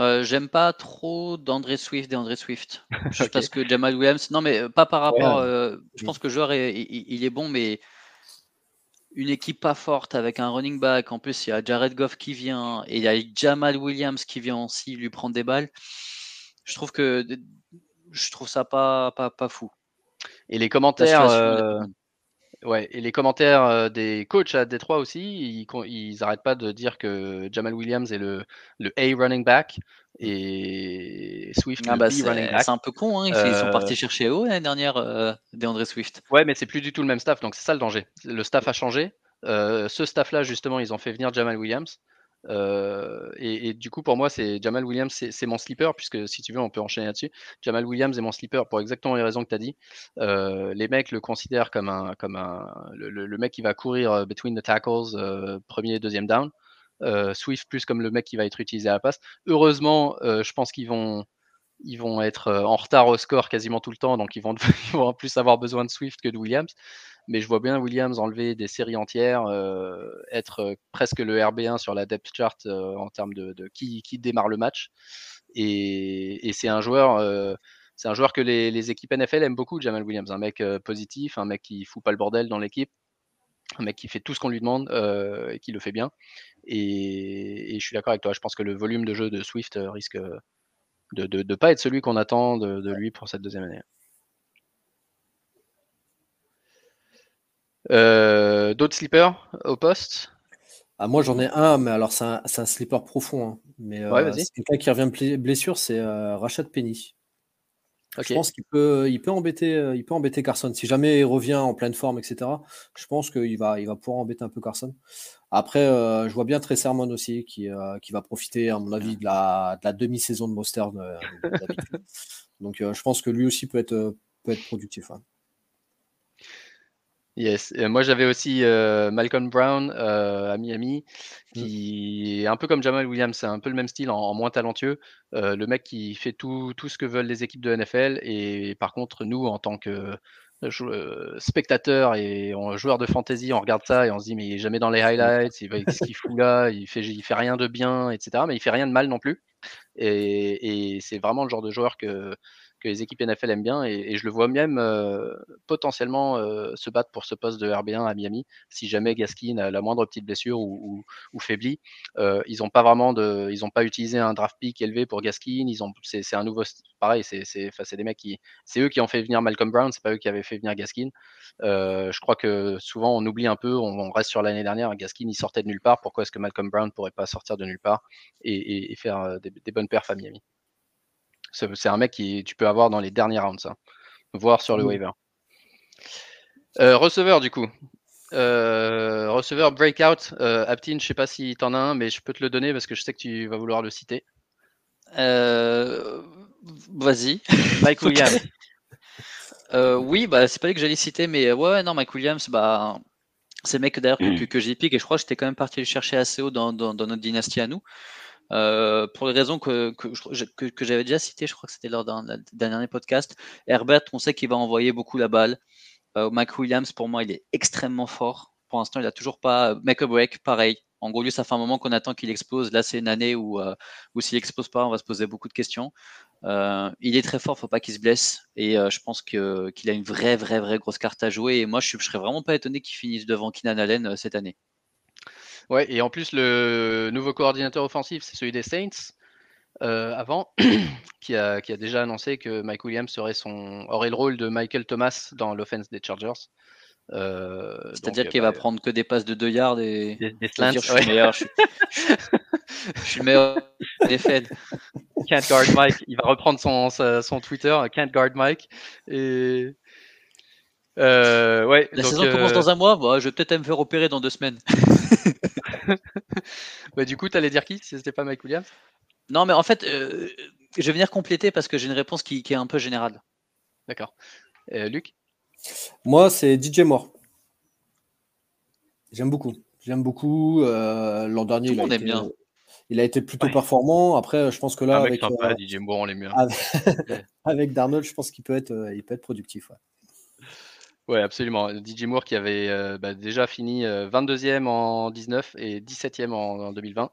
Euh, j'aime pas trop d'André Swift et André Swift. Parce que Jamal Williams. Non, mais euh, pas par rapport. Euh, je pense que le joueur, est, il, est bon, mais une équipe pas forte avec un running back, en plus il y a Jared Goff qui vient et il y a Jamal Williams qui vient aussi lui prendre des balles, je trouve que je trouve ça pas, pas, pas fou. Et les commentaires, Ouais, et les commentaires des coachs à Détroit aussi, ils, n'arrêtent pas de dire que Jamal Williams est le, le A running back et Swift ah le bah B running back. C'est un peu con, hein, ils sont partis chercher haut l'année dernière, euh, DeAndre Swift. Ouais, mais c'est plus du tout le même staff, donc c'est ça le danger. Le staff a changé. ce staff-là, justement, ils ont fait venir Jamal Williams. Et, du coup, pour moi, c'est Jamal Williams, c'est mon sleeper, puisque si tu veux, on peut enchaîner là-dessus. Jamal Williams est mon sleeper pour exactement les raisons que tu as dit. Les mecs le considèrent comme un, comme un, le, mec qui va courir between the tackles, premier et deuxième down. Swift plus comme le mec qui va être utilisé à la passe. Heureusement, je pense qu'ils vont, ils vont être en retard au score quasiment tout le temps, donc ils vont, vont plus avoir besoin de Swift que de Williams mais je vois bien Williams enlever des séries entières, euh, être euh, presque le RB1 sur la depth chart euh, en termes de, qui, démarre le match. Et, c'est un joueur, c'est un joueur que les, équipes NFL aiment beaucoup, Jamal Williams, un mec positif, un mec qui fout pas le bordel dans l'équipe, un mec qui fait tout ce qu'on lui demande et qui le fait bien. Et, je suis d'accord avec toi. Je pense que le volume de jeu de Swift risque de ne pas être celui qu'on attend de lui pour cette deuxième année. Euh, d'autres slippers au poste? Ah, Moi, j'en ai un, mais alors c'est un, un, slipper profond. Hein. Mais euh, quelqu'un qui revient de blessure, c'est euh, Rachad Penny. Je pense qu'il peut, il peut, embêter, il peut embêter Carson. Si jamais il revient en pleine forme, etc., je pense qu'il va, il va pouvoir embêter un peu Carson. Après, je vois bien Trey Sermon aussi qui, qui va profiter, à mon avis, de la, la demi-saison de Monster. Donc, je pense que lui aussi peut être, peut être productif. Hein. Yes. moi, j'avais aussi euh, Malcolm Brown euh, à Miami, qui est un peu comme Jamal Williams, c'est un peu le même style, en, moins talentueux. Euh, le mec qui fait tout, tout, ce que veulent les équipes de NFL. Et par contre, nous, en tant que spectateurs et joueurs de fantasy, on regarde ça et on se dit, mais il est jamais dans les highlights, qu'est-ce qu'il fout là, il fait, il fait rien de bien, etc. Mais il fait rien de mal non plus. Et, et c'est vraiment le genre de joueur que que les équipes NFL aiment bien et, je le vois même euh, potentiellement euh, se battre pour ce poste de RB1 à Miami si jamais Gaskin a la moindre petite blessure ou, faiblit. Euh, ils n'ont pas vraiment de, ils pas utilisé un draft pick élevé pour Gaskin. Ils ont, c'est, un nouveau, pareil, c'est, c'est, c'est des mecs qui, c'est eux qui ont fait venir Malcolm Brown, c'est pas eux qui avaient fait venir Gaskin. je crois que souvent on oublie un peu, on, reste sur l'année dernière. Gaskin il sortait de nulle part. Pourquoi est-ce que Malcolm Brown pourrait pas sortir de nulle part et, faire des, des bonnes perfs à Miami? C'est un mec qui tu peux avoir dans les derniers rounds, ça. Voir sur le mmh. waiver. Euh, receveur, du coup. Euh, receveur breakout. Euh, Aptin, je sais pas si tu en as un, mais je peux te le donner parce que je sais que tu vas vouloir le citer. Vas-y. Mike Williams. oui, bah, c'est pas lui que j'allais citer, mais ouais, non, Mike Williams, bah, c'est le mec d'ailleurs que, que, j'ai piqué et je crois que j'étais quand même parti le chercher assez haut dans, dans notre dynastie à nous. Euh, pour les raisons que, j'avais déjà citées, je crois que c'était lors d'un dernier podcast. Herbert, on sait qu'il va envoyer beaucoup la balle. Euh, Mike Williams, pour moi, il est extrêmement fort. Pour l'instant, il n'a toujours pas euh, make a break, pareil. En gros, lui, ça fait un moment qu'on attend qu'il explose. Là, c'est une année où, s'il explose pas, on va se poser beaucoup de questions. Il est très fort, faut pas qu'il se blesse. Et je pense qu'il a une vraie, vraie, vraie grosse carte à jouer. Et moi, je, ne serais vraiment pas étonné qu'il finisse devant Keenan Allen cette année. Ouais, et en plus, le nouveau coordinateur offensif, c'est celui des Saints. Euh, avant, qui, a, qui, a, déjà annoncé que Mike Williams serait son, aurait le rôle de Michael Thomas dans l'offense des Chargers. Euh, C'est-à-dire qu'il va bah, prendre que des passes de 2 yards et des, slants. je, suis meilleur, je, suis, meilleur des Fed. Can't guard Mike. Il va reprendre son, son Twitter, Can't guard Mike. Et euh, ouais, La saison commence dans un mois. Bah, je vais peut-être me faire opérer dans deux semaines. bah, du coup, tu allais dire qui si c'était pas Mike Williams? Non, mais en fait, euh, je vais venir compléter parce que j'ai une réponse qui, est un peu générale. D'accord. Euh, Luc? Moi, c'est DJ Moore. J'aime beaucoup. J'aime beaucoup. Euh, l'an dernier, il a, été, bien. il a, été, plutôt performant. Après, je pense que là, avec, DJ Moore, on l'aime bien. Avec, Darnold, je pense qu'il peut être, il peut être productif. Oui, absolument. DJ Moore qui avait euh, bah, déjà fini 22e euh, en 19 et 17e en, 2020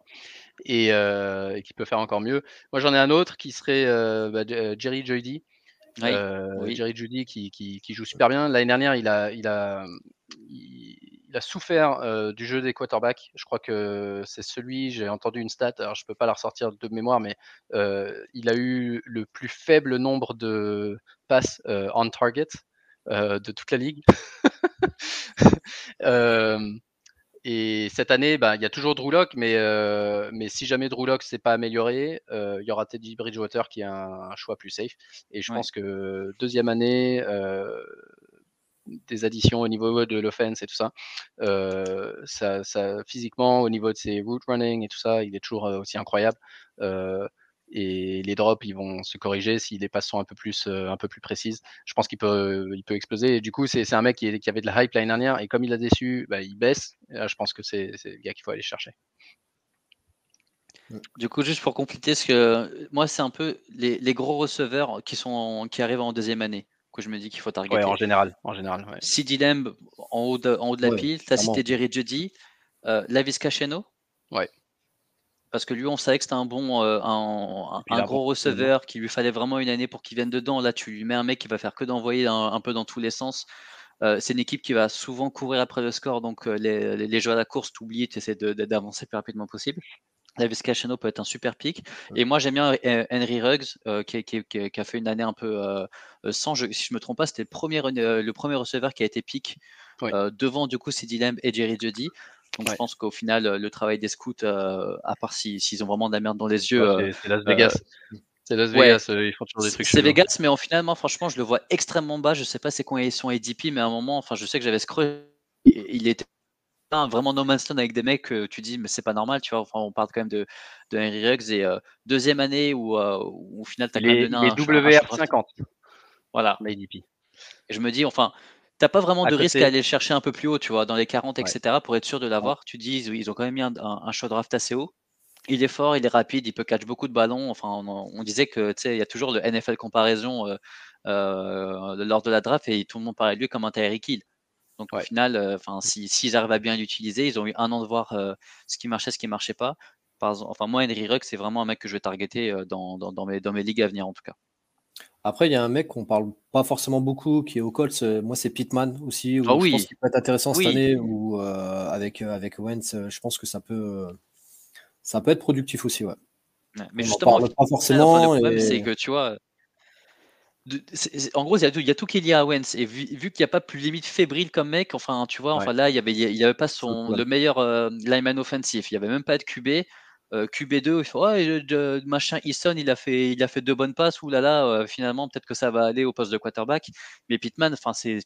euh, et, qui peut faire encore mieux. Moi, j'en ai un autre qui serait bah, Jerry Judy. Jerry Judy qui, joue super bien. L'année dernière, il a, il, a, il, il a souffert du jeu des quarterbacks. Je crois que c'est celui, j'ai entendu une stat, alors je ne peux pas la ressortir de mémoire, mais il a eu le plus faible nombre de passes on target de toute la ligue. et cette année, bah, il y a toujours Drew Lock, mais, mais si jamais Drew Lock s'est pas amélioré, il y aura Teddy Bridgewater qui est un, choix plus safe. Et je pense que deuxième année, des additions au niveau de l'offense et tout ça. ça, ça. Physiquement, au niveau de ses route running et tout ça, il est toujours aussi incroyable. Et les drops, ils vont se corriger si les passes sont un peu plus, un peu plus précises. Je pense qu'il peut, il peut exploser. Et du coup, c'est un mec qui, qui, avait de la hype l'année dernière et comme il a déçu, bah, il baisse. je pense que c'est le gars qu'il faut aller chercher. Mmh. Du coup, juste pour compléter, ce que moi, c'est un peu les, les, gros receveurs qui sont qui arrivent en deuxième année que je me dis qu'il faut targeter. Ouais, en général. En général ouais. Lamb en haut de, en haut de la pile. Tu as cité Jerry Judy. Euh, Lavis Cacheno. Ouais. Parce que lui, on savait que c'était un bon, euh, un, gros receveur, qu'il lui fallait vraiment une année pour qu'il vienne dedans. Là, tu lui mets un mec qui va faire que d'envoyer un, peu dans tous les sens. Euh, c'est une équipe qui va souvent courir après le score, donc les, les, jeux à la course, tu oublies, tu essaies d'avancer le plus rapidement possible. Davis Cachano peut être un super pick. Et moi, j'aime bien euh, Henry Ruggs, euh, qui, a fait une année un peu euh, sans. si je ne me trompe pas, c'était le premier, le premier receveur qui a été pick devant du coup CD Lamb et Jerry Jeudy. Donc je pense qu'au final, le travail des scouts, à part s'ils ont vraiment de la merde dans les yeux. c'est Las Vegas. c'est Las Vegas, ils font toujours des trucs. C'est Vegas, mais en finalement, franchement, je le vois extrêmement bas. Je sais pas c'est quoi ils sont ADP, mais à un moment, enfin, je sais que j'avais scrollé. Il était vraiment No Man's Land avec des mecs que tu dis mais c'est pas normal tu vois enfin on parle quand même de, de Henry Ruggs et deuxième année où, au final tu as quand même donné un, WR50 voilà l'ADP et je me dis enfin t'as pas vraiment de risque à aller chercher un peu plus haut tu vois dans les 40 etc pour être sûr de l'avoir tu dis ils ont quand même mis un, un, show draft assez haut il est fort, il est rapide, il peut catch beaucoup de ballons. Enfin, on, disait que il y a toujours le NFL comparaison lors de la draft et tout le monde parlait de lui comme un Tyreek Hill. Donc au final, euh, enfin, s'ils arrivent à bien l'utiliser, ils ont eu un an de voir euh, ce qui marchait, ce qui marchait pas. Par enfin, moi, Henry Ruck, c'est vraiment un mec que je vais targeter euh, dans, dans, mes, dans mes ligues à venir, en tout cas. Après, il y a un mec qu'on parle pas forcément beaucoup, qui est au Colts. Moi, c'est Pittman aussi. ah oui. Je pense qu'il peut être intéressant cette année. Ou avec avec Wentz, je pense que ça peut ça peut être productif aussi, ouais. mais justement, pas forcément. Le problème, c'est que tu vois, en gros, il y, a tout, il y a tout qui est lié à Wentz. Et vu, qu'il n'y a pas plus limite fébrile comme mec, enfin, tu vois, enfin là, il n'y avait, y avait pas son, le meilleur euh, lineman offensif. Il n'y avait même pas de QB. Euh, QB2, il fait, ouais, machin, Easton, il a fait, il a fait deux bonnes passes. Ouh là là, euh, finalement, peut-être que ça va aller au poste de quarterback. Mais Pittman, enfin, c'est,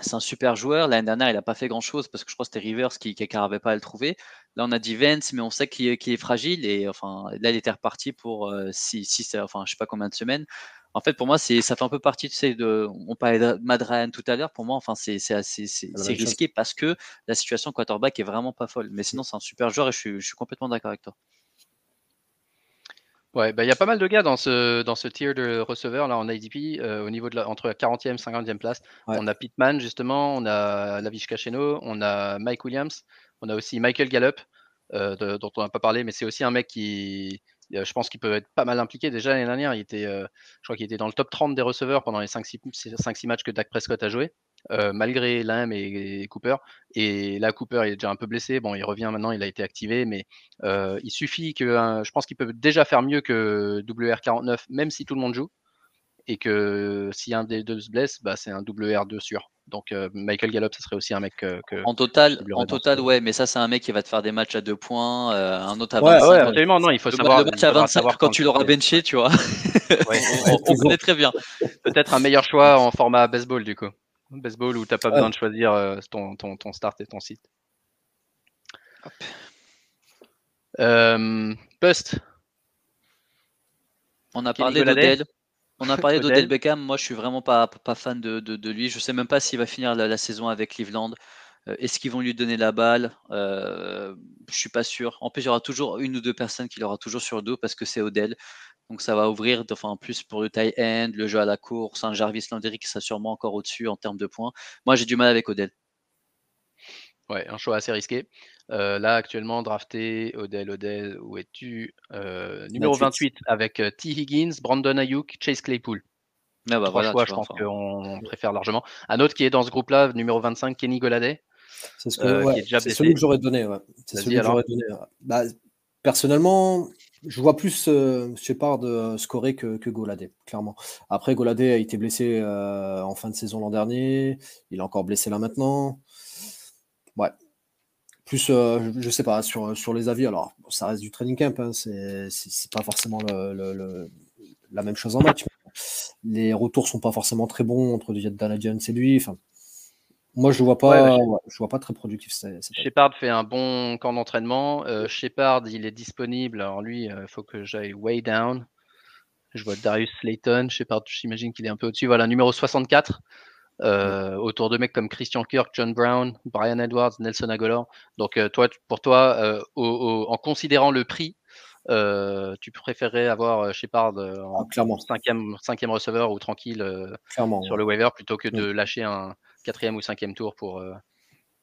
c'est un super joueur. L'année dernière, il n'a pas fait grand chose parce que je crois que c'était Rivers qui n'arrivait pas à le trouver. Là, on a dit Vance, mais on sait qu'il est, est, fragile. Et enfin, là, il était reparti pour six, six, enfin, je sais pas combien de semaines en fait, pour moi, c'est, ça fait un peu partie, tu sais, de, on parlait de Madrayan tout à l'heure. Pour moi, enfin, c'est, c'est assez, c'est, risqué parce que la situation quarterback est vraiment pas folle. Mais sinon, c'est un super joueur et je suis, je suis complètement d'accord avec toi. Ouais, bah, il y a pas mal de gars dans ce, dans ce tier de receveurs là en IDP, euh, au niveau de la, entre la 40e et 50e place. On a Pittman, justement, on a Lavish Kacheno, on a Mike Williams, on a aussi Michael Gallup, euh, dont on n'a pas parlé, mais c'est aussi un mec qui, je pense qu'il peut être pas mal impliqué. Déjà l'année dernière, il était, je crois qu'il était dans le top 30 des receveurs pendant les 5-6 matchs que Dak Prescott a joué, malgré Lamb et, Cooper. Et là, Cooper il est déjà un peu blessé. Bon, il revient maintenant, il a été activé, mais il suffit que, je pense qu'il peut déjà faire mieux que WR49, même si tout le monde joue. Et que si un des deux se blesse, bah, c'est un WR2 sûr. Donc euh, Michael Gallup, ce serait aussi un mec que. en total, en total, ouais, mais ça c'est un mec qui va te faire des matchs à deux points, euh, un autre à 25. Ouais, absolument, non, il faut savoir. Le match à 25 quand, tu l'auras benché, tu vois. on, connaît très bien. Peut-être un meilleur choix en format baseball du coup. Baseball où tu n'as pas besoin de choisir euh, ton, ton, ton, start et ton site. Bust. On a parlé d'Odell. On a parlé d'Odell Beckham. Moi, je suis vraiment pas, pas fan de, de, lui. Je sais même pas s'il va finir la, saison avec Cleveland. Euh, est-ce qu'ils vont lui donner la balle? Euh, Je suis pas sûr. En plus, il y aura toujours une ou deux personnes qui l'aura toujours sur le dos parce que c'est Odell. Donc ça va ouvrir, enfin en plus pour le tie end, le jeu à la course, un Jarvis Landry qui sera sûrement encore au-dessus en termes de points. Moi, j'ai du mal avec Odell. Ouais, un choix assez risqué. Euh, là, actuellement, drafté, Odell, Odell, où es-tu? Euh, Numéro 28 avec euh, T. Higgins, Brandon Ayuk, Chase Claypool. Ah bah Trois choix, je pense qu'on préfère largement. Un autre qui est dans ce groupe-là, numéro 25, Kenny Goladay. C'est ce que, celui que j'aurais donné. C'est celui que j'aurais donné. Bah, personnellement, je vois plus euh, Shepard euh, scorer que, que Goladé, clairement. Après, Goladé a été blessé euh, en fin de saison l'an dernier. Il est encore blessé là maintenant. Ouais. Plus, je, ne sais pas, sur, les avis, alors ça reste du training camp, hein, c'est pas forcément la même chose en match. Les retours sont pas forcément très bons entre Dana Jones et lui. Moi, je ne vois, pas, je vois pas très productif. Shepard fait un bon camp d'entraînement. Euh, Shepard, il est disponible. Alors lui, il euh, faut que j'aille way down. Je vois Darius Slayton. Shepard, j'imagine qu'il est un peu au-dessus. Voilà, numéro 64. Euh, autour de mecs comme Christian Kirk, John Brown, Brian Edwards, Nelson Agolor. Donc toi, pour toi, en considérant le prix, tu préférerais avoir Shepard en ah, cinquième, cinquième receveur ou tranquille sur le waiver plutôt que de lâcher un, quatrième ou cinquième tour pour. Euh,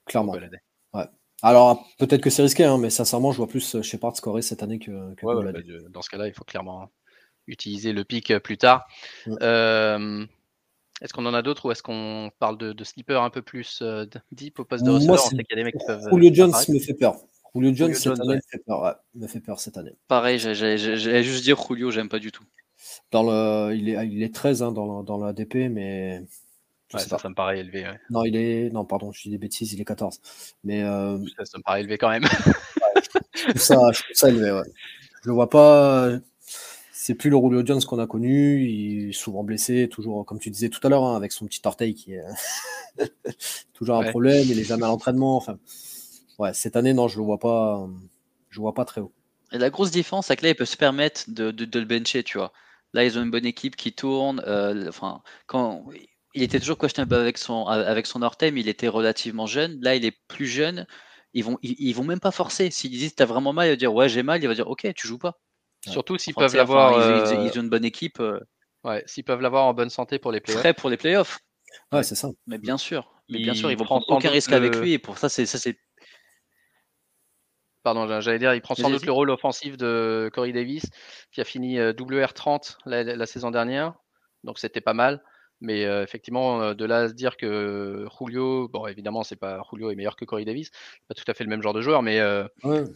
Clairement. ouais. Alors peut-être que c'est risqué, hein, mais sincèrement, je vois plus euh, Shepard scorer cette année que, que bah, Dans ce cas-là, il faut clairement utiliser le pic euh, plus tard. est-ce qu'on en a d'autres ou est-ce qu'on parle de, de sleeper un peu plus deep au poste de receveur? On sait qu'il y a des mecs qui peuvent. Julio Jones me fait peur. Julio Jones, cette année, me, fait peur, me fait peur cette année. Pareil, j'allais juste dire Julio, j'aime pas du tout. Dans le, il, est, il est 13 hein, dans, dans l'ADP, mais ça, me paraît élevé. Non, il est. Non, pardon, je dis des bêtises, il est 14. Mais. Euh, ça, me paraît élevé quand même. je, trouve ça, je, trouve ça, élevé, ouais. Je le vois pas. C'est plus le Julio Jones qu'on a connu. Il est souvent blessé, toujours, comme tu disais tout à l'heure, hein, avec son petit orteil qui est toujours un problème. Il est jamais à l'entraînement. Enfin, ouais, cette année, non, je le vois pas. Je le vois pas très haut. Et la grosse différence, c'est que là, il peut se permettre de, de, le bencher, tu vois. Là, ils ont une bonne équipe qui tourne. Euh, enfin, quand il était toujours questionable avec son, avec son orteil, mais il était relativement jeune. Là, il est plus jeune. Ils vont, ils, vont même pas forcer. S'ils disent t'as vraiment mal, il va dire ouais j'ai mal, il va dire ok tu joues pas. Surtout s'ils peuvent l'avoir. Euh, ils, ont une bonne équipe. Euh, ouais, s'ils peuvent l'avoir en bonne santé pour les playoffs. Prêt pour les playoffs. Ouais, c'est ça. Mais bien sûr. Mais bien sûr, ils vont prendre aucun risque avec lui et pour ça c'est ça c'est. Pardon, j'allais dire, il prend sans doute le rôle offensif de Corey Davis, qui a fini euh, WR30 la, la saison dernière, donc c'était pas mal. Mais effectivement, de là à se dire que Julio, bon, évidemment, c'est pas Julio est meilleur que Corey Davis, pas tout à fait le même genre de joueur, mais,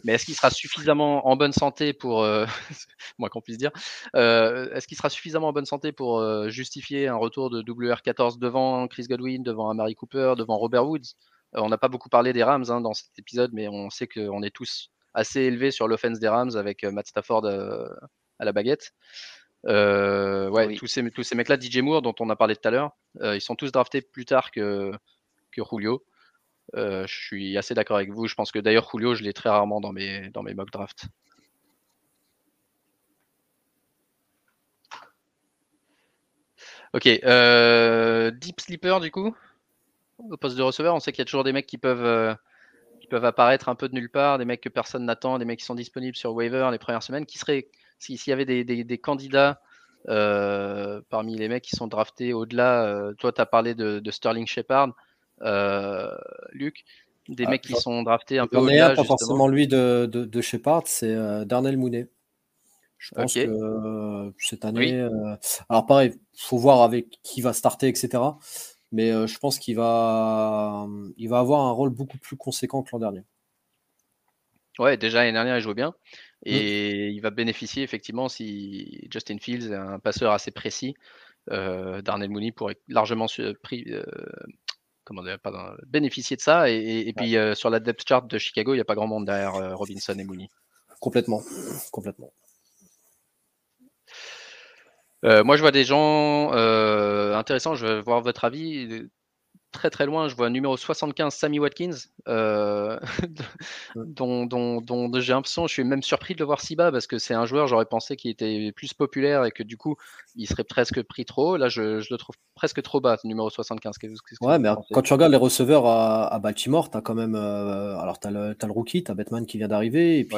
mais est-ce qu'il sera suffisamment en bonne santé pour, moi qu'on puisse dire, est-ce qu'il sera suffisamment en bonne santé pour justifier un retour de WR14 devant Chris Godwin, devant Amari Cooper, devant Robert Woods? On n'a pas beaucoup parlé des Rams hein, dans cet épisode, mais on sait qu'on est tous assez élevés sur l'offense des Rams avec Matt Stafford à la baguette. Euh, ouais, tous ces, tous ces mecs-là, DJ Moore, dont on a parlé tout à l'heure, euh, ils sont tous draftés plus tard que, que Julio. Euh, je suis assez d'accord avec vous. Je pense que d'ailleurs, Julio, je l'ai très rarement dans mes, dans mes mock drafts. Ok, Deep Sleeper du coup, au poste de receveur, on sait qu'il y a toujours des mecs qui peuvent, qui peuvent apparaître un peu de nulle part, des mecs que personne n'attend, des mecs qui sont disponibles sur waiver les premières semaines, qui seraient s'il y avait des, candidats euh, parmi les mecs qui sont draftés au-delà, euh, toi tu as parlé de, Sterling Shepard, euh, Luc, des ah, mecs qui sont draftés un peu au-delà. Pas forcément lui de, de, Shepard, c'est Darnell Mooney. Je pense que cette année. alors pareil, il faut voir avec qui va starter, etc. Mais je pense qu'il va, il va avoir un rôle beaucoup plus conséquent que l'an dernier. Ouais, déjà l'année dernière, il jouait bien. Mmh. Et il va bénéficier effectivement si Justin Fields est un passeur assez précis. Euh, Darnell Mooney pourrait largement pris, euh, comment dire, pardon, bénéficier de ça. Et, puis euh, sur la depth chart de Chicago, il n'y a pas grand monde derrière Robinson et Mooney. Complètement. Complètement. moi, je vois des gens intéressants. Je veux voir votre avis très très loin, je vois numéro 75, Sammy Watkins, euh, dont, j'ai l'impression, je suis même surpris de le voir si bas parce que c'est un joueur, j'aurais pensé qu'il était plus populaire et que du coup, il serait presque pris trop. Là, je, le trouve presque trop bas, numéro 75. ouais, mais quand tu regardes les receveurs à, Baltimore, tu as quand même. Euh, alors, tu as, le rookie, tu as Batman qui vient d'arriver, et puis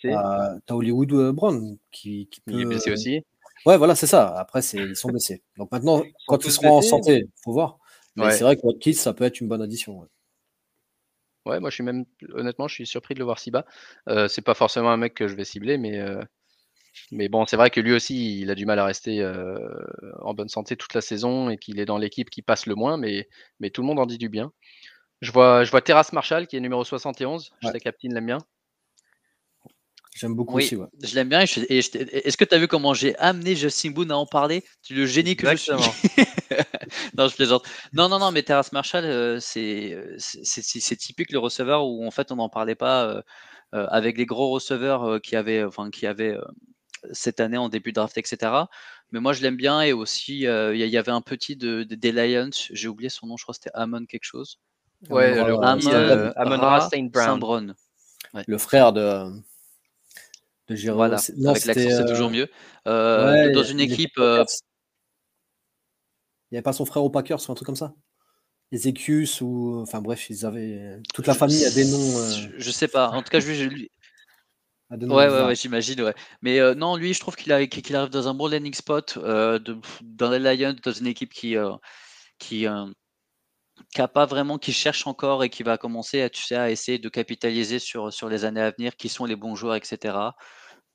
tu as, Hollywood euh, Brown qui, peut. Il est blessé aussi. Ouais, voilà, c'est ça. Après, ils sont blessés. Donc maintenant, quand ils seront en santé, il faut voir c'est vrai que Watkins, ça peut être une bonne addition. Ouais. moi je suis même honnêtement, je suis surpris de le voir si bas. Euh, c'est pas forcément un mec que je vais cibler, mais euh, mais bon, c'est vrai que lui aussi, il a du mal à rester euh, en bonne santé toute la saison et qu'il est dans l'équipe qui passe le moins, mais mais tout le monde en dit du bien. Je vois, je vois Terrace Marshall qui est numéro 71. Je sais Captain l'aime bien. J'aime beaucoup aussi. Ouais. Je l'aime bien. Est-ce que tu as vu comment j'ai amené Justin Boone à en parler? Tu le génie que je suis. non, je plaisante. Non, non, non, mais Terrace Marshall, euh, euh, c'est typique le receveur où en fait on n'en parlait pas euh, avec les gros receveurs qui avaient, enfin, qui avaient cette année en début de draft, etc. Mais moi je l'aime bien et aussi il y, avait un petit de, des Lions. J'ai oublié son nom, je crois que c'était Amon quelque chose. Ouais, le Amon, Amon Brown. Le frère de de Voilà, avec l'accent, c'est toujours mieux. Euh, dans une équipe. Euh, il n'y avait pas son frère au Packers ou un truc comme ça? Ezekius ou. Enfin bref, ils avaient. Toute la famille a des noms. Euh, je sais pas. En tout cas, je, lui. Ouais, ouais, ouais, j'imagine, ouais. Mais non, lui, je trouve qu'il arrive dans un bon landing spot, dans les Lions, dans une équipe qui, qui, qui a pas vraiment, qui cherche encore et qui va commencer à, tu sais, à essayer de capitaliser sur, sur les années à venir, qui sont les bons joueurs, etc.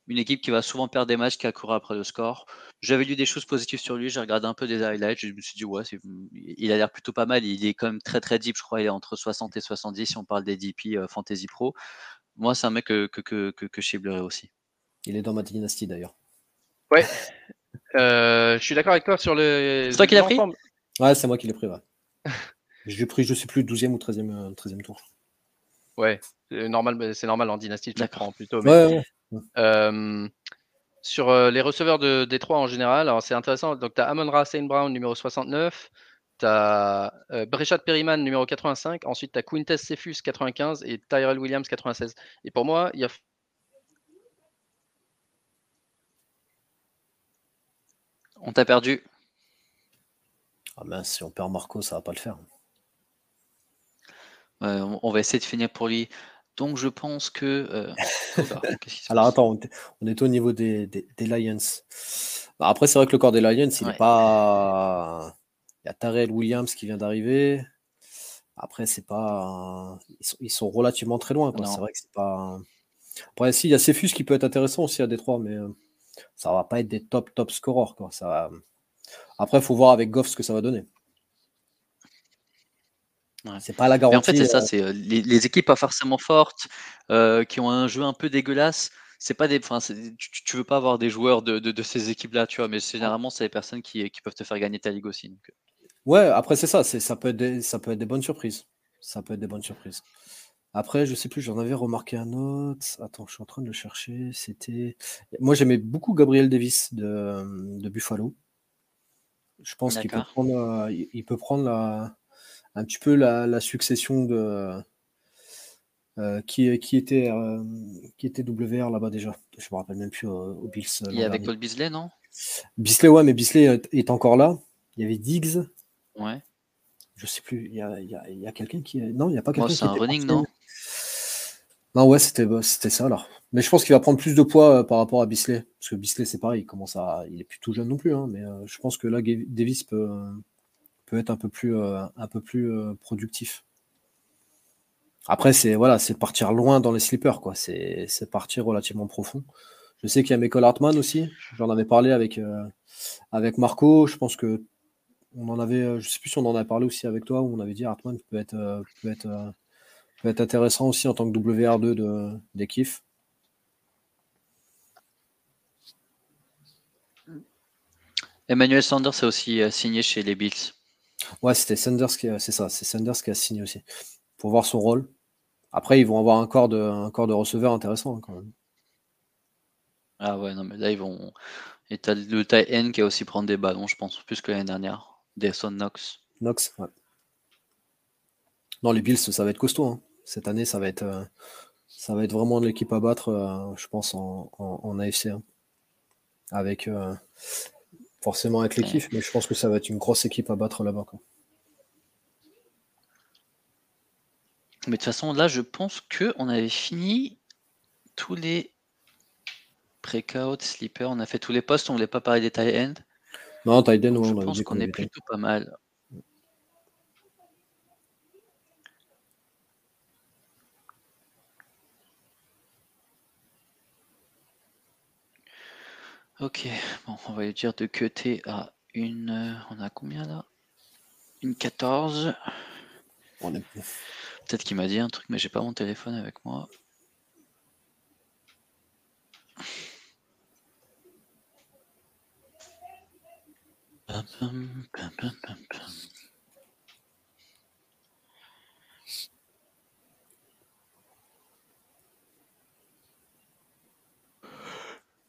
Une équipe qui va souvent perdre des matchs, qui a couru après le score. J'avais lu des choses positives sur lui, j'ai regardé un peu des highlights, je me suis dit, ouais, il a l'air plutôt pas mal. Il est quand même très très deep, je crois, il est entre 60 et 70 si on parle des DP euh, Fantasy Pro. Moi, c'est un mec que, que, que, que, que aussi. Il est dans ma dynastie d'ailleurs. Ouais. Euh, je suis d'accord avec toi sur le. C'est toi qui l'as pris? Ouais, c'est moi qui l'ai pris, ouais. J'ai pris, je sais plus, 12e ou 13e, 13e euh, tour. Ouais, c'est normal, c'est normal en dynastie, tu le prends plutôt. Mais, sur euh, les receveurs de Détroit en général, alors c'est intéressant. Donc, tu as Amon Ra Brown, numéro 69. Tu as euh, Brechat Perryman, numéro 85. Ensuite, tu as Quintess Cephus, 95. Et Tyrell Williams, 96. Et pour moi, il y a. On t'a perdu. Ah mince, si on perd Marco, ça va pas le faire on va essayer de finir pour lui. Donc je pense que. Euh, Alors attends, on est au niveau des, Lions. Bah, après, c'est vrai que le corps des Lions, il n'est pas. Il y a Tarell Williams qui vient d'arriver. Après, c'est pas. Ils sont, relativement très loin. C'est vrai que c'est pas. Après, si, il y a Cephus qui peut être intéressant aussi à Détroit, mais euh, ça va pas être des top top scorers. Quoi. Ça... Après, il faut voir avec Goff ce que ça va donner. C'est pas la garantie. en fait, c'est ça, euh, c'est euh, les, équipes pas forcément fortes, euh, qui ont un jeu un peu dégueulasse. C'est pas des, enfin, tu, tu, veux pas avoir des joueurs de, ces équipes-là, tu vois, mais généralement, c'est des personnes qui, peuvent te faire gagner ta ligue aussi. Ouais, après c'est ça, ça peut être des, ça peut être des bonnes surprises. Ça peut être des bonnes surprises. Après, je sais plus, j'en avais remarqué un autre. Attends, je suis en train de le chercher. C'était, moi j'aimais beaucoup Gabriel Davis de, Buffalo. Je pense qu'il peut prendre, il peut prendre la un petit peu la, succession de euh, qui, qui, était euh, qui était WR là-bas déjà. Je me rappelle même plus au, Bills. Il y avait Paul Bisley, non? Bisley, ouais, mais Bisley est encore là. Il y avait Diggs. Ouais. Je sais plus. Il y a, il y a, quelqu'un qui. Non, il n'y a pas quelqu'un. c'est un running, non? Non, ouais, c'était c'était ça alors. Mais je pense qu'il va prendre plus de poids euh, par rapport à Bisley. Parce que Bisley, c'est pareil, il commence à. Il est plus tout jeune non plus, hein, mais je pense que là, Davis peut, être un peu plus, euh, un peu plus euh, productif. Après, c'est voilà, c'est partir loin dans les slippers, quoi. C'est partir relativement profond. Je sais qu'il y a Michael Hartman aussi. J'en avais parlé avec, euh, avec Marco. Je pense que on en avait, je sais plus si on en a parlé aussi avec toi, où on avait dit Hartman peut être, peut être, peut être intéressant aussi en tant que WR2 de, des kiffs. Emmanuel Sanders a aussi signé chez les Bills. Ouais, c'était Sanders qui, c'est ça, c'est Sanders qui a signé aussi. Pour voir son rôle. Après, ils vont avoir un corps de, un corps de receveur intéressant quand même. Ah ouais, non, mais là, ils vont. Et t'as le tie N qui a aussi prendre des ballons, je pense, plus que l'année dernière. Desson Knox. Knox, ouais. Non, les Bills, ça va être costaud. Hein. Cette année, ça va être, euh, ça va être vraiment l'équipe à battre, euh, je pense, en, AFC. Hein. Avec, euh, forcément avec l'équipe, mais je pense que ça va être une grosse équipe à battre là-bas. Mais de toute façon, là, je pense que on avait fini tous les breakout, sleeper, on a fait tous les postes, on voulait pas parler des tie end. Non, tie end, je pense qu'on est plutôt pas mal. Ok, bon, on va lui dire de cutter à une. On a combien là? Une 14. Peut-être qu'il m'a dit un truc, mais j'ai pas mon téléphone avec moi.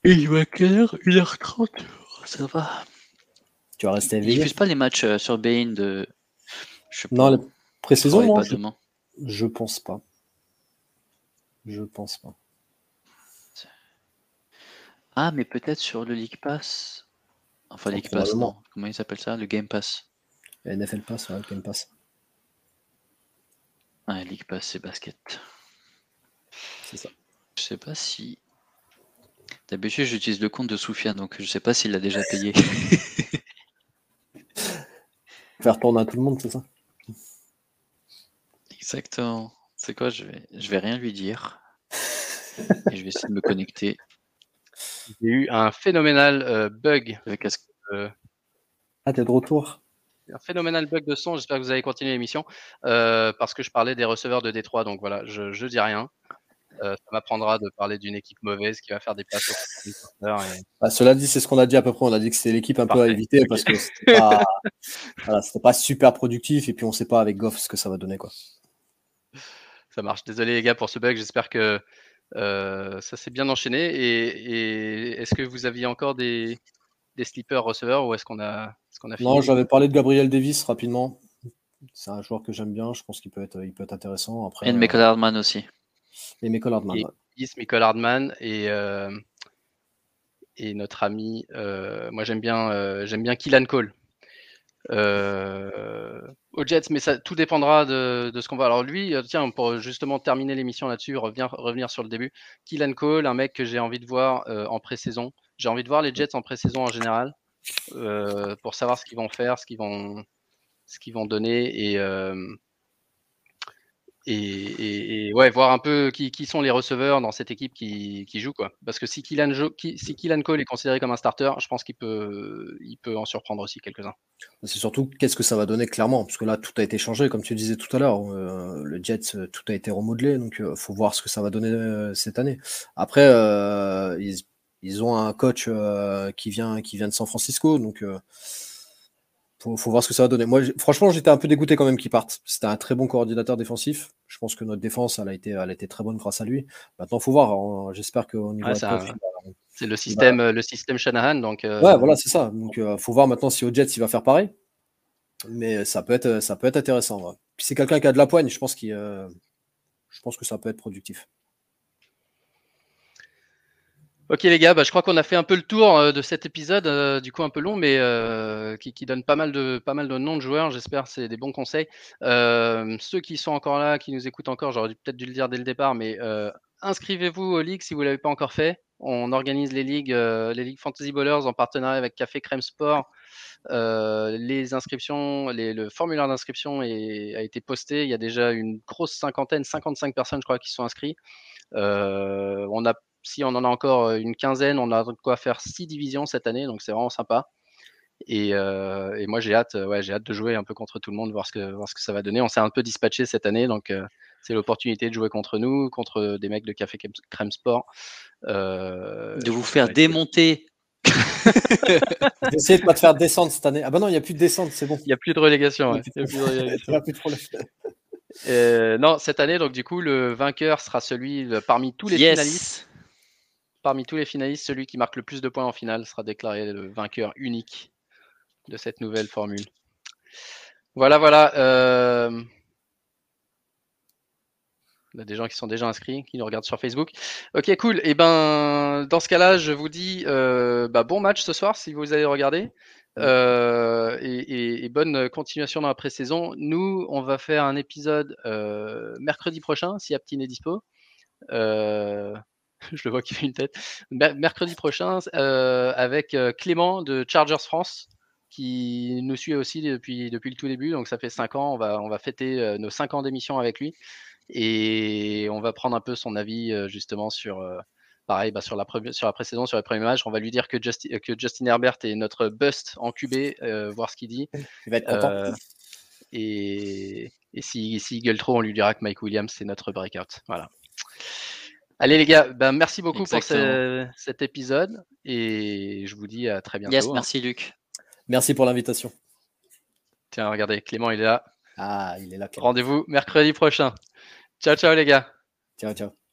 Et il va quelle heure 1h30 Ça va. Tu vas rester Il éveillé diffuse pas les matchs euh, sur Bein de. Je sais Non, les pré-saison, non, pas je... demain. je pense pas. Je pense pas. Ah, mais peut-être sur le League Pass. Enfin, League Pass, non. Comment il s'appelle ça? Le Game Pass. NFL Pass, ouais, Game Pass. Ouais, League Pass, c'est basket. C'est ça. Je sais pas si. D'habitude, j'utilise le compte de Soufiane, donc je sais pas s'il l'a déjà payé. Faire tourner à tout le monde, c'est ça? Exactement. C'est quoi? Je vais... je vais rien lui dire. Et je vais essayer de me connecter J'ai eu un phénoménal euh, bug, avec As- Ah, t'es de retour un phénoménal bug de son. J'espère que vous allez continuer l'émission euh, parce que je parlais des receveurs de Détroit. Donc voilà, je, je dis rien. Euh, ça m'apprendra de parler d'une équipe mauvaise qui va faire des passes et- Bah, Cela dit, c'est ce qu'on a dit à peu près. On a dit que c'était l'équipe un peu à éviter parce que c'était pas, voilà, c'était pas super productif et puis on sait pas avec Goff ce que ça va donner. Quoi. Ça marche. Désolé les gars pour ce bug. J'espère que euh, ça s'est bien enchaîné. Et, et est-ce que vous aviez encore des, des sleepers receveurs ou est-ce qu'on a, est-ce qu'on a fini? Non, j'avais parlé de Gabriel Davis rapidement. C'est un joueur que j'aime bien. Je pense qu'il peut être, il peut être intéressant. Après, Et de Michael Hardman aussi. Et Michael Hardman, Et- ouais. Davis, Michael Hardman et, euh, et notre ami, euh, moi j'aime bien, euh, j'aime bien Killan Cole. Aux Jets, mais ça tout dépendra de, de ce qu'on va. Alors lui, tiens, pour justement terminer l'émission là-dessus, revenir, revenir sur le début, Killan Cole, un mec que j'ai envie de voir en pré-saison. J'ai envie de voir les Jets en pré-saison en général pour savoir ce qu'ils vont faire, ce qu'ils vont, ce qu'ils vont donner et, euh, et, ouais, voir un peu qui, qui sont les receveurs dans cette équipe qui, qui joue quoi. Parce que si Killan, Jo- Cole est considéré comme un starter, je pense qu'il peut, il peut en surprendre aussi quelques-uns. C'est surtout qu'est-ce que ça va donner clairement, parce que là tout a été changé, comme tu disais tout à l'heure. euh, le Jets, euh, tout a été remodelé, donc il faut voir ce que ça va donner euh, cette année. Après, euh, ils, ils ont un coach euh, qui vient qui vient de San Francisco, donc euh, faut, faut voir ce que ça va donner. Moi, franchement, j'étais un peu dégoûté quand même qu'il parte. C'était un très bon coordinateur défensif. Je pense que notre défense, elle a été, elle a été très bonne grâce à lui. Maintenant, faut voir. hein, J'espère qu'au niveau Ouais, head c'est un- il va- C'est le système, le système Shanahan, donc. euh, Ouais, voilà, c'est ça. Donc, euh, faut voir maintenant si au Jets il va faire pareil. Mais ça peut être, ça peut être intéressant. ouais. Puis c'est quelqu'un qui a de la poigne. Je pense qu'il, euh, je pense que ça peut être productif. Ok les gars, bah, je crois qu'on a fait un peu le tour euh, de cet épisode, euh, du coup un peu long, mais euh, qui, donne pas mal de pas mal de noms de joueurs. J'espère c'est des bons conseils. Ceux qui sont encore là, qui nous écoutent encore, j'aurais peut-être dû le dire dès le départ, mais inscrivez-vous aux ligues si vous l'avez pas encore fait. On organise les ligues, les ligues Fantasy Ballers en partenariat avec Café Crème Sport. Les inscriptions, le formulaire d'inscription a été posté. Il y a déjà une grosse cinquantaine, 55 personnes, je crois, qui sont inscrites. On a, si on en a encore une quinzaine, on a de quoi faire six divisions cette année, donc c'est vraiment sympa. Et, euh, et moi, j'ai hâte, ouais, j'ai hâte de jouer un peu contre tout le monde, voir ce que, voir ce que ça va donner. On s'est un peu dispatché cette année, donc euh, c'est l'opportunité de jouer contre nous, contre des mecs de Café Crème- Sport. Euh, De vous faire démonter. Essayez de pas te faire descendre cette année. Ah bah non, il n'y a plus de descente, c'est bon. Il n'y a plus de relégation. Il ouais. Il y a plus de relégation. Il y a plus de problème. Euh, non, cette année, donc du coup, le vainqueur sera celui de- parmi tous les finalistes. Parmi tous les finalistes, celui qui marque le plus de points en finale sera déclaré le vainqueur unique de cette nouvelle formule. Voilà, voilà. euh, Il y a des gens qui sont déjà inscrits, qui nous regardent sur Facebook. Ok, cool. Et ben, dans ce cas-là, je vous dis euh, bah, bon match ce soir si vous allez regarder. Euh, et, et- et bonne continuation dans la pré-saison. Nous, on va faire un épisode euh, mercredi prochain, si Aptine est dispo. Euh, je le vois qui fait une tête. Mer- mercredi prochain, euh, avec euh, Clément de Chargers France, qui nous suit aussi depuis, depuis le tout début. Donc ça fait 5 ans. On va, on va fêter euh, nos 5 ans d'émission avec lui. Et on va prendre un peu son avis justement sur, euh, pareil, bah, sur, la sur la pré-saison, sur les premiers matchs. On va lui dire que, Justi- que Justin Herbert est notre bust en QB, euh, voir ce qu'il dit. Il va être content. Et, Et si, si gueule trop, on lui dira que Mike Williams, c'est notre breakout. Voilà. Allez les gars, ben, merci beaucoup pour cet épisode et je vous dis à très bientôt. Yes, hein. merci Luc. Merci pour l'invitation. Tiens, regardez, Clément, il est là. Ah, il est là. Rendez-vous mercredi prochain. Ciao, ciao les gars. Ciao, ciao.